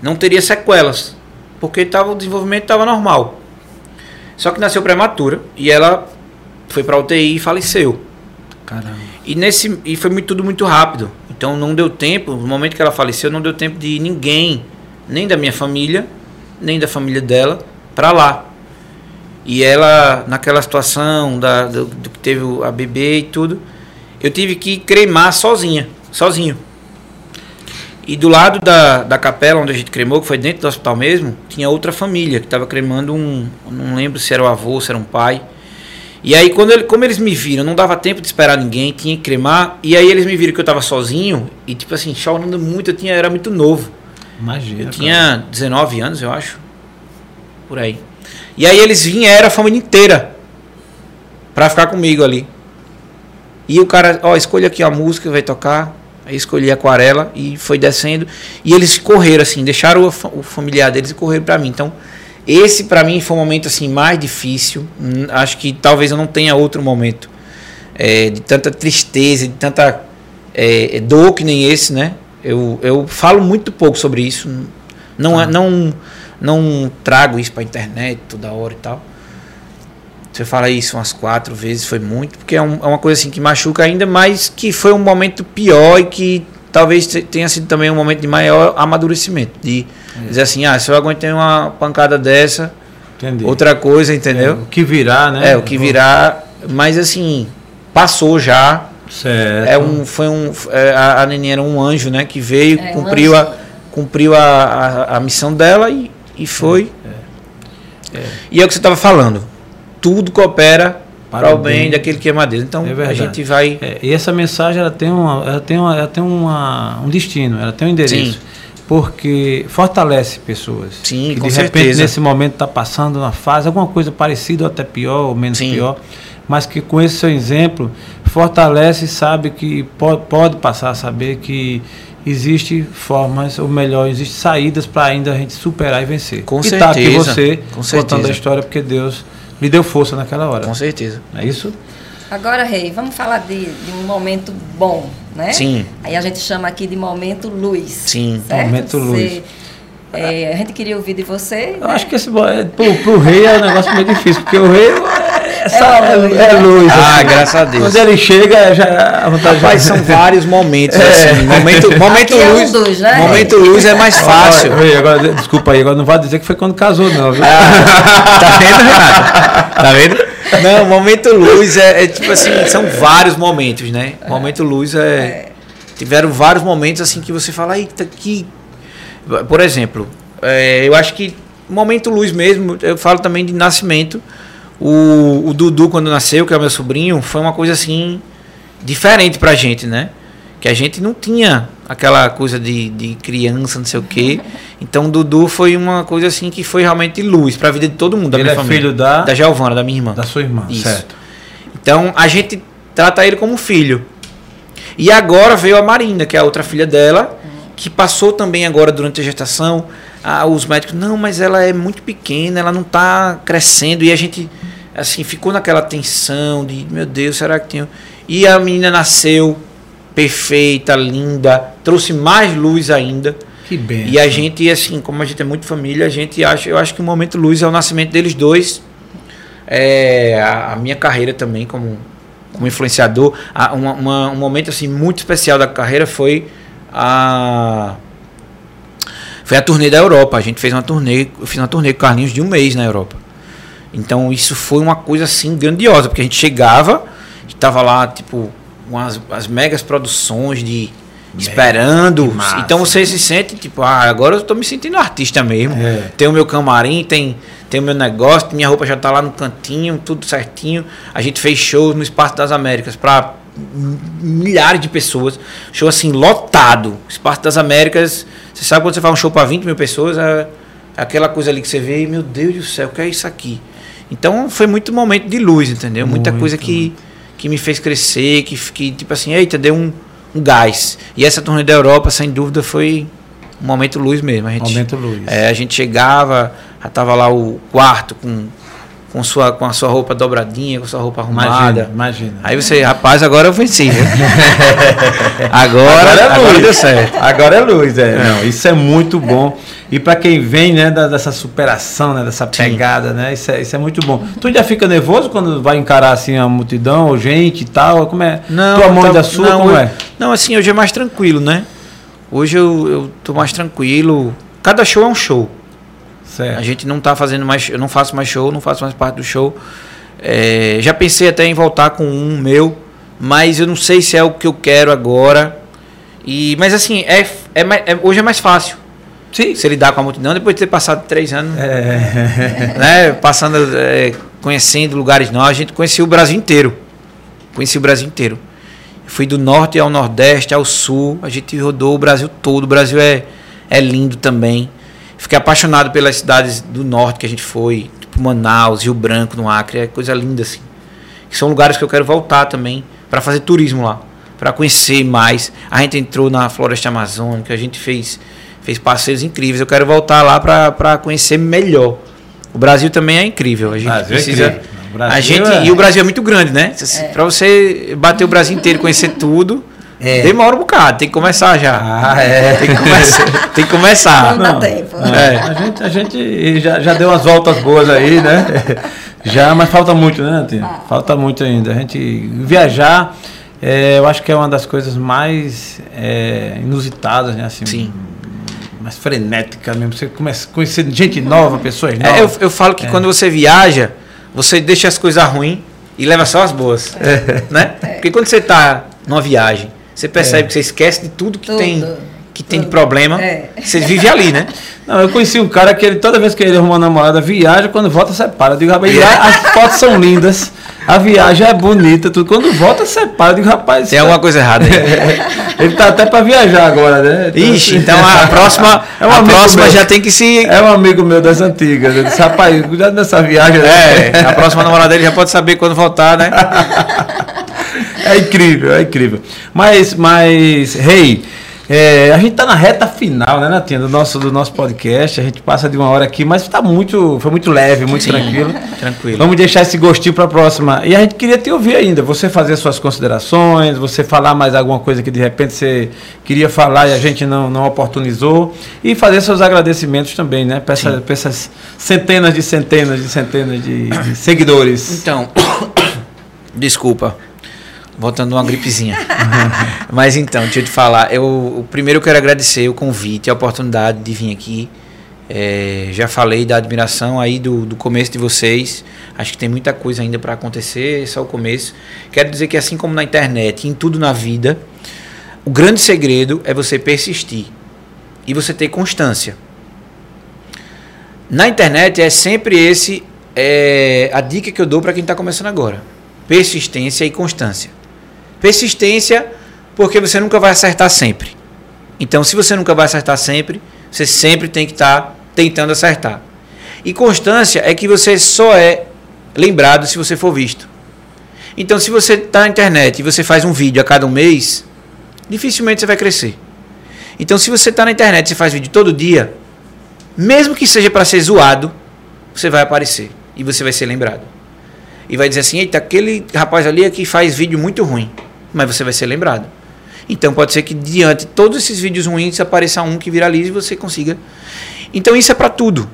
não teria sequelas, porque tava, o desenvolvimento estava normal. Só que nasceu prematura e ela foi para UTI e faleceu. Caramba. E nesse e foi muito, tudo muito rápido. Então não deu tempo, no momento que ela faleceu, não deu tempo de ninguém, nem da minha família, nem da família dela, para lá. E ela, naquela situação da, do, do que teve a bebê e tudo, eu tive que cremar sozinha, sozinho. E do lado da, da capela onde a gente cremou, que foi dentro do hospital mesmo, tinha outra família que estava cremando um. Não lembro se era o avô, se era um pai. E aí, quando ele, como eles me viram, não dava tempo de esperar ninguém, tinha que cremar. E aí eles me viram que eu tava sozinho, e tipo assim, chorando muito, eu tinha, era muito novo. Imagina. Eu tinha 19 anos, eu acho. Por aí. E aí eles vieram a família inteira pra ficar comigo ali. E o cara, ó, escolha aqui a música, vai tocar. Aí escolhi aquarela e foi descendo. E eles correram assim, deixaram o, o familiar deles e correram pra mim. Então, esse pra mim foi um momento assim mais difícil. Hum, Acho que talvez eu não tenha outro momento é, de tanta tristeza, de tanta é, dor que nem esse, né? Eu, eu falo muito pouco sobre isso. Não, é- não, não trago isso pra internet toda hora e tal. Você fala isso umas quatro vezes, foi muito, porque é, um- é uma coisa assim que machuca ainda, mas que foi um momento pior e que talvez te- tenha sido também um momento de maior amadurecimento. De dizer assim, ah, se eu aguentei uma pancada dessa, Entendi. outra coisa, entendeu? O que virá, né? É, o que virá, mas assim, passou já. Certo. É um, foi um, é, a, a Nenê era um anjo, né? Que veio, É, um cumpriu, a, anjinho. cumpriu a, a, a missão dela e, e foi. É, E é o que você estava falando. Tudo coopera Para para, o bem, bem. daquele que é madeira. Então É a gente vai. É, e essa mensagem ela tem, uma, ela tem, uma, ela tem uma, um destino, ela tem um endereço. Sim. Porque fortalece pessoas. Sim, que com de repente certeza. nesse momento está passando uma fase, alguma coisa parecida ou até pior ou menos Sim. pior, mas que com esse seu exemplo fortalece e sabe que pode, pode passar a saber que existe formas, ou melhor, existe saídas para ainda a gente superar e vencer. Com e tá aqui certeza, você com contando certeza. a história porque Deus lhe deu força naquela hora. Com certeza. É isso? Agora, Rei, vamos falar de, de um momento bom, né? Sim. Aí a gente chama aqui de momento luz. Sim. certo? Momento luz. Você- é, a gente queria ouvir de você. Eu né? acho que esse é, pro, pro rei é um negócio meio difícil, porque o rei é, só, É é, luz, é né? luz. Ah, assim. graças a Deus. Quando ele chega, já a vontade Rapaz, já... são vários momentos. É. Assim. Momento, momento Aqui é um luz. dos, né? Momento luz é mais fácil. Agora, agora, desculpa aí, agora não vai dizer que foi quando casou, não, viu? tá vendo, Renato? Tá vendo? Não, momento luz é, é tipo assim, são vários momentos, né? Momento luz é, Tiveram vários momentos assim que você fala, eita, que. Por exemplo, é, eu acho que momento luz mesmo, eu falo também de nascimento. O, o Dudu, quando nasceu, que é o meu sobrinho, foi uma coisa assim diferente pra gente, né? Que a gente não tinha aquela coisa de, de criança, não sei o quê. Então o Dudu foi uma coisa assim que foi realmente luz pra vida de todo mundo, da Ele minha é família. filho da, Da Giovana, da minha irmã. da sua irmã, Isso. certo? Então a gente trata ele como filho. E agora veio a Marina, que é a outra filha dela, que passou também agora durante a gestação. Ah, os médicos, não, mas ela é muito pequena, ela não está crescendo. E a gente, assim, ficou naquela tensão de, meu Deus, será que tem. E a menina nasceu perfeita, linda, trouxe mais luz ainda. Que bem. E a gente, assim, como a gente é muito família, a gente acha, eu acho que o momento luz é o nascimento deles dois. É, a, a minha carreira também como, como influenciador. A- uma- uma- um momento assim muito especial da carreira foi a foi a turnê da Europa. A gente fez uma turnê, eu fiz uma turnê com Carlinhos de um mês na Europa. Então isso foi uma coisa assim grandiosa, porque a gente chegava, estava lá tipo umas as megas produções de esperando. Então você se sente tipo, ah, agora eu estou me sentindo artista mesmo. É. Tem o meu camarim, tem tem o meu negócio, minha roupa já tá lá no cantinho, tudo certinho. A gente fez shows no Espaço das Américas para milhares de pessoas. Show assim, lotado. Espaço das Américas, você sabe quando você faz um show para 20 mil pessoas, é aquela coisa ali que você vê meu Deus do céu, o que é isso aqui? Então foi muito momento de luz, entendeu? Muita Muito, coisa que, que me fez crescer, que, que tipo assim, eita, deu um, um gás. E essa turnê da Europa, sem dúvida, foi um momento luz mesmo. A gente, Momento luz. é, a gente chegava, já tava lá o quarto com, com, sua, com a sua roupa dobradinha, com a sua roupa arrumada. Imagina, imagina. Aí você, rapaz, agora eu venci. viu? agora, agora, deu certo. Agora é luz, é. Não, isso é muito bom. E para quem vem, né, da- dessa superação, né, dessa pegada, né, isso é, isso é muito bom. Tu já fica nervoso quando vai encarar assim a multidão, ou gente e tal? Como é? Tua mão tá- da sua, não, como eu- é? Não, assim, hoje é mais tranquilo, né? Hoje eu, eu tô mais tranquilo. Cada show é um show. A Certo. gente não tá fazendo mais, eu não faço mais show, não faço mais parte do show. É, já pensei até em voltar com um meu, mas eu não sei se é o que eu quero agora. E, mas assim, é, é, é- hoje é mais fácil. Sim. Você lidar com a multidão depois de ter passado três anos, É. né? Passando, é, conhecendo lugares novos, a gente conhecia o Brasil inteiro. Conheci o Brasil inteiro. Fui do norte ao nordeste, ao sul. A gente rodou o Brasil todo. O Brasil é, é lindo também. Fiquei apaixonado pelas cidades do norte que a gente foi, tipo Manaus, Rio Branco, no Acre. É coisa linda assim. Que são lugares que eu quero voltar também para fazer turismo lá, para conhecer mais. A gente entrou na Floresta Amazônica, a gente fez fez passeios incríveis. Eu quero voltar lá para conhecer melhor. O Brasil também é incrível. A gente Brasil é precisa. incrível. O Brasil a gente, é- E o Brasil é muito grande, né? Para você bater o Brasil inteiro, conhecer tudo, É. demora um bocado. Tem que começar já. Ah, é. Tem que começar. tem que começar. Não dá tempo. não. É. A gente, a gente já, já deu umas voltas boas aí, né? Já, mas falta muito, né, Tia? Ah. Falta muito ainda. A gente viajar, é, eu acho que é uma das coisas mais é, inusitadas, né? Assim, Sim. Mais frenética mesmo. Você começa a conhecer gente nova, pessoas novas. É, eu, eu falo que quando você viaja, você deixa as coisas ruins e leva só as boas. Né? Porque quando você tá numa viagem, você percebe que você esquece de tudo que Tudo. tem que tem de problema. É. Você vive ali, né? Não, eu conheci um cara que ele, toda vez que ele arruma uma namorada, viaja, quando volta, separa. Eu digo, rapaz, lá as fotos são lindas, a viagem é bonita, tudo. Quando volta, separa. Eu digo, rapaz, Tem alguma coisa errada aí. ele tá até pra viajar agora, né? Ixi, então a próxima, É um a próxima meu. já tem que se. É um amigo meu das antigas. Eu disse, rapaz, cuidado nessa viagem. né? É, a próxima namorada dele já pode saber quando voltar, né? É incrível, é incrível. Mas, mas, Rei, é, a gente tá na reta final, né, Natinha, do nosso, do nosso podcast. A gente passa de uma hora aqui, mas tá muito, foi muito leve, muito Sim, tranquilo. tranquilo. Vamos deixar esse gostinho para a próxima. E a gente queria te ouvir ainda, você fazer suas considerações, você falar mais alguma coisa que de repente você queria falar e a gente não, não oportunizou. E fazer seus agradecimentos também, né? Para essa, pra essas centenas de centenas de centenas de, de seguidores. Então, desculpa. Voltando uma gripezinha. Mas então, deixa eu te falar. Eu, primeiro eu quero agradecer o convite, a oportunidade de vir aqui. É, já falei da admiração aí do, do começo de vocês. Acho que tem muita coisa ainda para acontecer, é o começo. Quero dizer que assim como na internet, em tudo na vida, o grande segredo é você persistir e você ter constância. Na internet é sempre esse é, a dica que eu dou para quem está começando agora: persistência e constância. Persistência, porque você nunca vai acertar sempre. Então, se você nunca vai acertar sempre, você sempre tem que estar tentando acertar. E constância é que você só é lembrado se você for visto. Então, se você está na internet e você faz um vídeo a cada um mês, dificilmente você vai crescer. Então, se você está na internet e faz vídeo todo dia, mesmo que seja para ser zoado, você vai aparecer e você vai ser lembrado. E vai dizer assim: eita, aquele rapaz ali é que faz vídeo muito ruim, mas você vai ser lembrado. Então pode ser que diante de todos esses vídeos ruins apareça um que viralize e você consiga. Então isso é para tudo.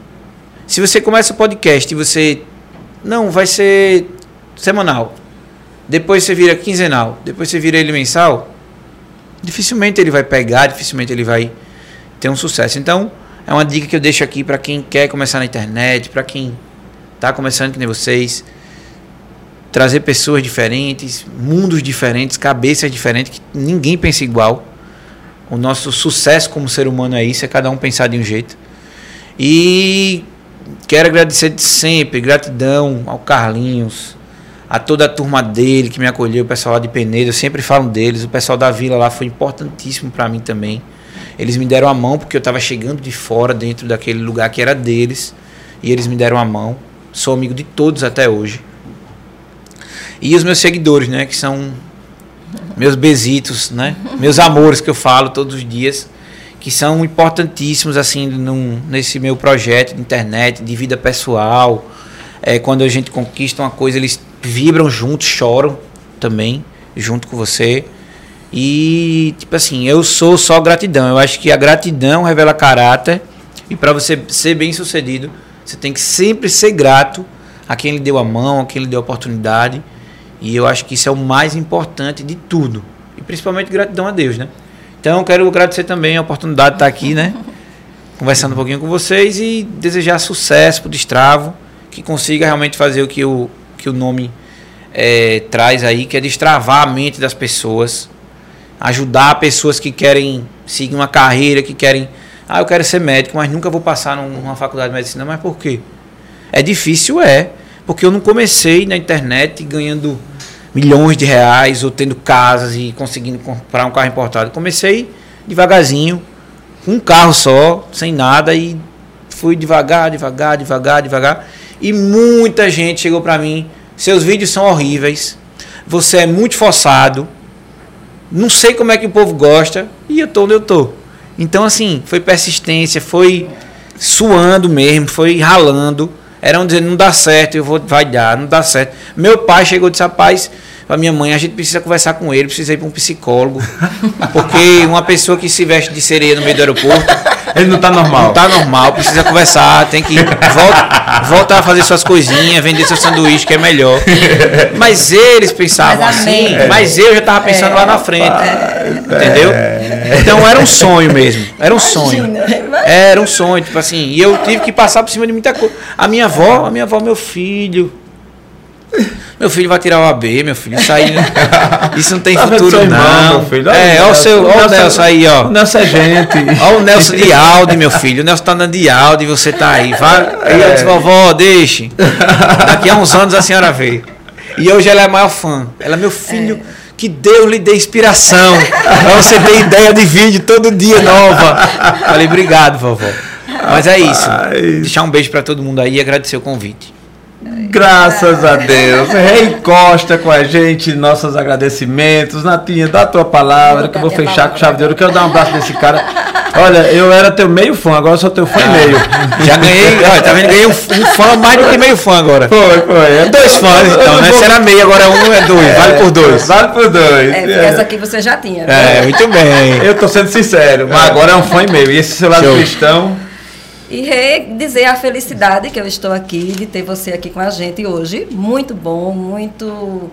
Se você começa o podcast e você não vai ser semanal, depois você vira quinzenal, depois você vira ele mensal, dificilmente ele vai pegar, dificilmente ele vai ter um sucesso. Então, é uma dica que eu deixo aqui para quem quer começar na internet, para quem está começando que nem vocês. Trazer pessoas diferentes, mundos diferentes, cabeças diferentes, que ninguém pensa igual. O nosso sucesso como ser humano é isso, é cada um pensar de um jeito. E quero agradecer de sempre, gratidão ao Carlinhos, a toda a turma dele que me acolheu, o pessoal lá de Peneira, eu sempre falo deles, o pessoal da vila lá foi importantíssimo para mim também. Eles me deram a mão porque eu estava chegando de fora dentro daquele lugar que era deles, e eles me deram a mão. Sou amigo de todos até hoje. E os meus seguidores, né, que são meus besitos, né? Meus amores que eu falo todos os dias, que são importantíssimos assim num, nesse meu projeto de internet, de vida pessoal. É, quando a gente conquista uma coisa, eles vibram juntos, choram também junto com você. E tipo assim, eu sou só gratidão. Eu acho que a gratidão revela caráter e para você ser bem-sucedido, você tem que sempre ser grato a quem lhe deu a mão, a quem lhe deu a oportunidade. E eu acho que isso é o mais importante de tudo. E principalmente gratidão a Deus, né? Então quero agradecer também a oportunidade de estar aqui, né? Conversando um pouquinho com vocês e desejar sucesso para o Destravo, que consiga realmente fazer o que o, que o nome eh, traz aí, que é destravar a mente das pessoas, ajudar pessoas que querem seguir uma carreira, que querem. Ah, eu quero ser médico, mas nunca vou passar num- numa faculdade de medicina. Mas por quê? É difícil, é. Porque eu não comecei na internet ganhando milhões de reais ou tendo casas e conseguindo comprar um carro importado. Comecei devagarzinho, com um carro só, sem nada e fui devagar, devagar, devagar, devagar. E muita gente chegou pra mim, seus vídeos são horríveis, você é muito forçado, não sei como é que o povo gosta e eu tô onde eu tô. Então assim, foi persistência, foi suando mesmo, foi ralando. Eram dizendo, não dá certo, eu vou, vai dar, não dá certo. Meu pai chegou e disse, rapaz, pra minha mãe, a gente precisa conversar com ele, precisa ir para um psicólogo. Porque uma pessoa que se veste de sereia no meio do aeroporto, Ele não tá normal. Não tá normal, precisa conversar, tem que volta, voltar a fazer suas coisinhas, vender seu sanduíche, que é melhor. Mas eles pensavam Mas assim, mas eu já tava pensando É. lá na frente. Entendeu? Então era um sonho mesmo. Era um sonho. Imagina, imagina. Era um sonho, tipo assim. E eu tive que passar por cima de muita coisa. A minha avó, a minha avó, meu filho. Meu filho vai tirar o AB, meu filho. Isso aí. Isso não tem Tá futuro, seu irmão, não. meu filho? É, olha o seu. Olha o Nelson aí, ó. O Nelson é gente. Olha o Nelson de Audi, meu filho. O Nelson tá andando de Audi e você tá aí. Vai. Aí É. eu disse, vovó, deixe. Daqui a uns anos a senhora vê. E hoje ela é a maior fã. Ela, meu filho, que Deus lhe dê inspiração. pra você ter ideia de vídeo todo dia nova. Falei, obrigado, vovó. Mas é isso. Deixar um beijo pra todo mundo aí e agradecer o convite. Graças a Deus. Rei Costa com a gente, nossos agradecimentos. Natinha, dá a tua palavra, que eu vou fechar com chave de ouro. Quero dar um abraço nesse cara. Olha, eu era teu meio fã, agora eu sou teu fã e meio. Já ganhei, olha, tá vendo? Ganhei um, fã mais do que meio fã agora. Foi, foi. É Dois fãs, então, né? Se era meio, agora um é dois. Vale por dois. Vale por dois. É, É. essa aqui você já tinha. É, muito bem. Eu tô sendo sincero, mas agora é um fã e meio. E esse seu lado Show. cristão. E dizer a felicidade que eu estou aqui, de ter você aqui com a gente hoje. Muito bom, muito.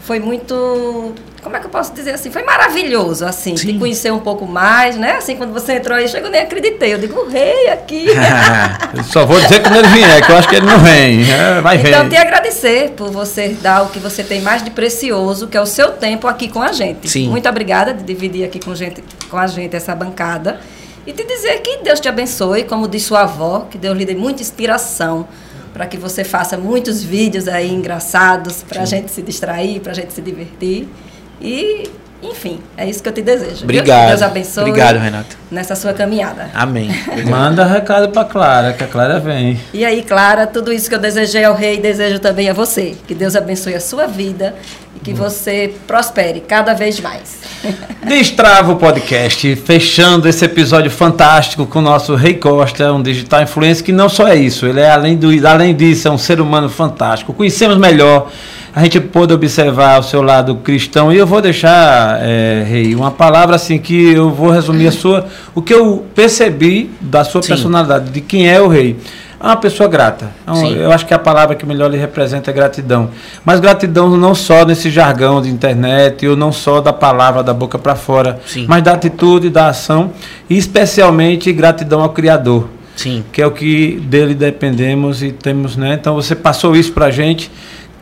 Foi muito. Como é que eu posso dizer assim? Foi maravilhoso, assim, te conhecer um pouco mais, né? Assim, quando você entrou aí, chegou nem acreditei. Eu digo, o rei aqui. Eu só vou dizer quando ele vier, que eu acho que ele não vem. É, vai Então, vir. te agradecer por você dar o que você tem mais de precioso, que é o seu tempo aqui com a gente. Sim. Muito obrigada de dividir aqui com, gente, com a gente essa bancada. E te dizer que Deus te abençoe, como disse sua avó, que Deus lhe dê muita inspiração para que você faça muitos vídeos aí engraçados para a gente se distrair, para a gente se divertir. E, enfim, é isso que eu te desejo. Obrigado. Deus abençoe Obrigado, Renato. nessa sua caminhada. Amém. Manda recado pra Clara, que a Clara vem. E aí, Clara, tudo isso que eu desejei ao rei, desejo também a você. Que Deus abençoe a sua vida e que você prospere cada vez mais. Destrava o podcast, fechando esse episódio fantástico com o nosso Rei Costa, um digital influencer que não só é isso, ele é além, do, além disso, é um ser humano fantástico. Conhecemos melhor, a gente pôde observar o seu lado cristão e eu vou deixar, é, Rei, uma palavra assim que eu vou resumir a sua, o que eu percebi da sua Sim. personalidade, de quem é o Rei. É uma pessoa grata. É Sim. eu acho que a palavra que melhor lhe representa é gratidão. Mas gratidão não só nesse jargão de internet, ou não só da palavra da boca para fora, Sim. mas da atitude, da ação, e especialmente gratidão ao Criador, Sim. que é o que dele dependemos e temos, né? Então você passou isso para gente.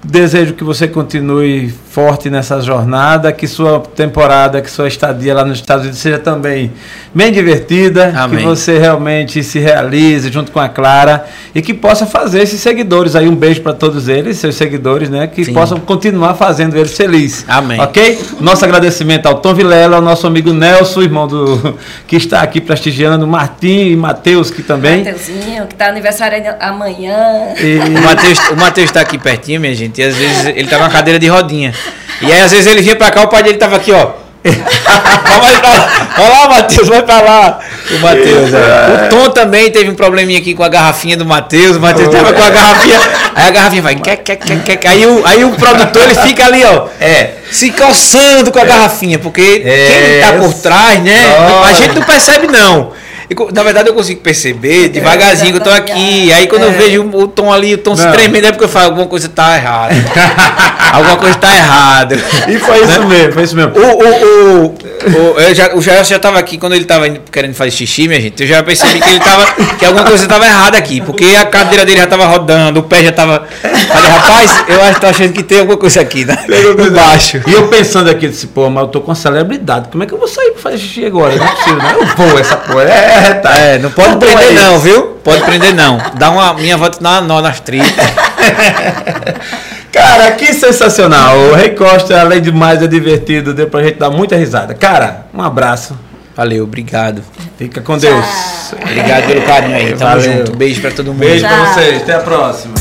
Desejo que você continue forte nessa jornada, que sua temporada, que sua estadia lá nos Estados Unidos seja também bem divertida, Amém. que você realmente se realize junto com a Clara e que possa fazer esses seguidores aí um beijo para todos eles, seus seguidores, né, que Sim. possam continuar fazendo eles felizes. Amém. OK? Nosso agradecimento ao Tom Vilela, ao nosso amigo Nelson, irmão do que está aqui prestigiando, Martim e Matheus que também. Mateuzinho, que está aniversário amanhã. E- O Matheus, o Matheus tá aqui pertinho, minha gente, e às vezes ele tá numa cadeira de rodinha. E aí às vezes ele vinha pra cá, o pai dele tava aqui, ó. vai pra lá, vai lá, Matheus, vai pra lá. O Matheus, é. O Tom também teve um probleminha aqui com a garrafinha do Matheus. O Matheus tava com a garrafinha. Aí a garrafinha vai. Quer, quer, quer, quer. Aí, o, aí o produtor ele fica ali, ó. É. Se coçando com a garrafinha, porque É, quem tá por trás, né? olha. A gente não percebe, não. Na verdade, eu consigo perceber devagarzinho que eu tô aqui. Aí quando eu vejo o tom ali, o tom se Não. tremendo, é porque eu falo, alguma coisa tá errada. alguma coisa tá errada. E foi isso mesmo, foi isso mesmo. O, o, o, o, eu já, o Jair já tava aqui quando ele tava indo- querendo fazer xixi, minha gente. Eu já percebi que ele tava. que alguma coisa tava errada aqui. Porque a cadeira dele já tava rodando, o pé já tava. Falei, rapaz, eu acho que tô achando que tem alguma coisa aqui, né? Embaixo. E eu pensando aqui, disse, pô, mas eu tô com uma celebridade. Como é que eu vou sair pra fazer xixi agora? Não é possível, né? Eu vou essa porra. É, tá. É, não pode bom, prender é não, viu? Pode prender não. Dá uma minha volta na nó nas tripas. Cara, que sensacional. O Rei Costa, além de mais, é divertido. Deu pra gente dar muita risada. Cara, um abraço. Valeu, obrigado. Fica com Deus. Obrigado pelo carinho aí. Tamo Valeu. junto. Beijo pra todo mundo. Beijo pra Tchau. vocês. Até a próxima.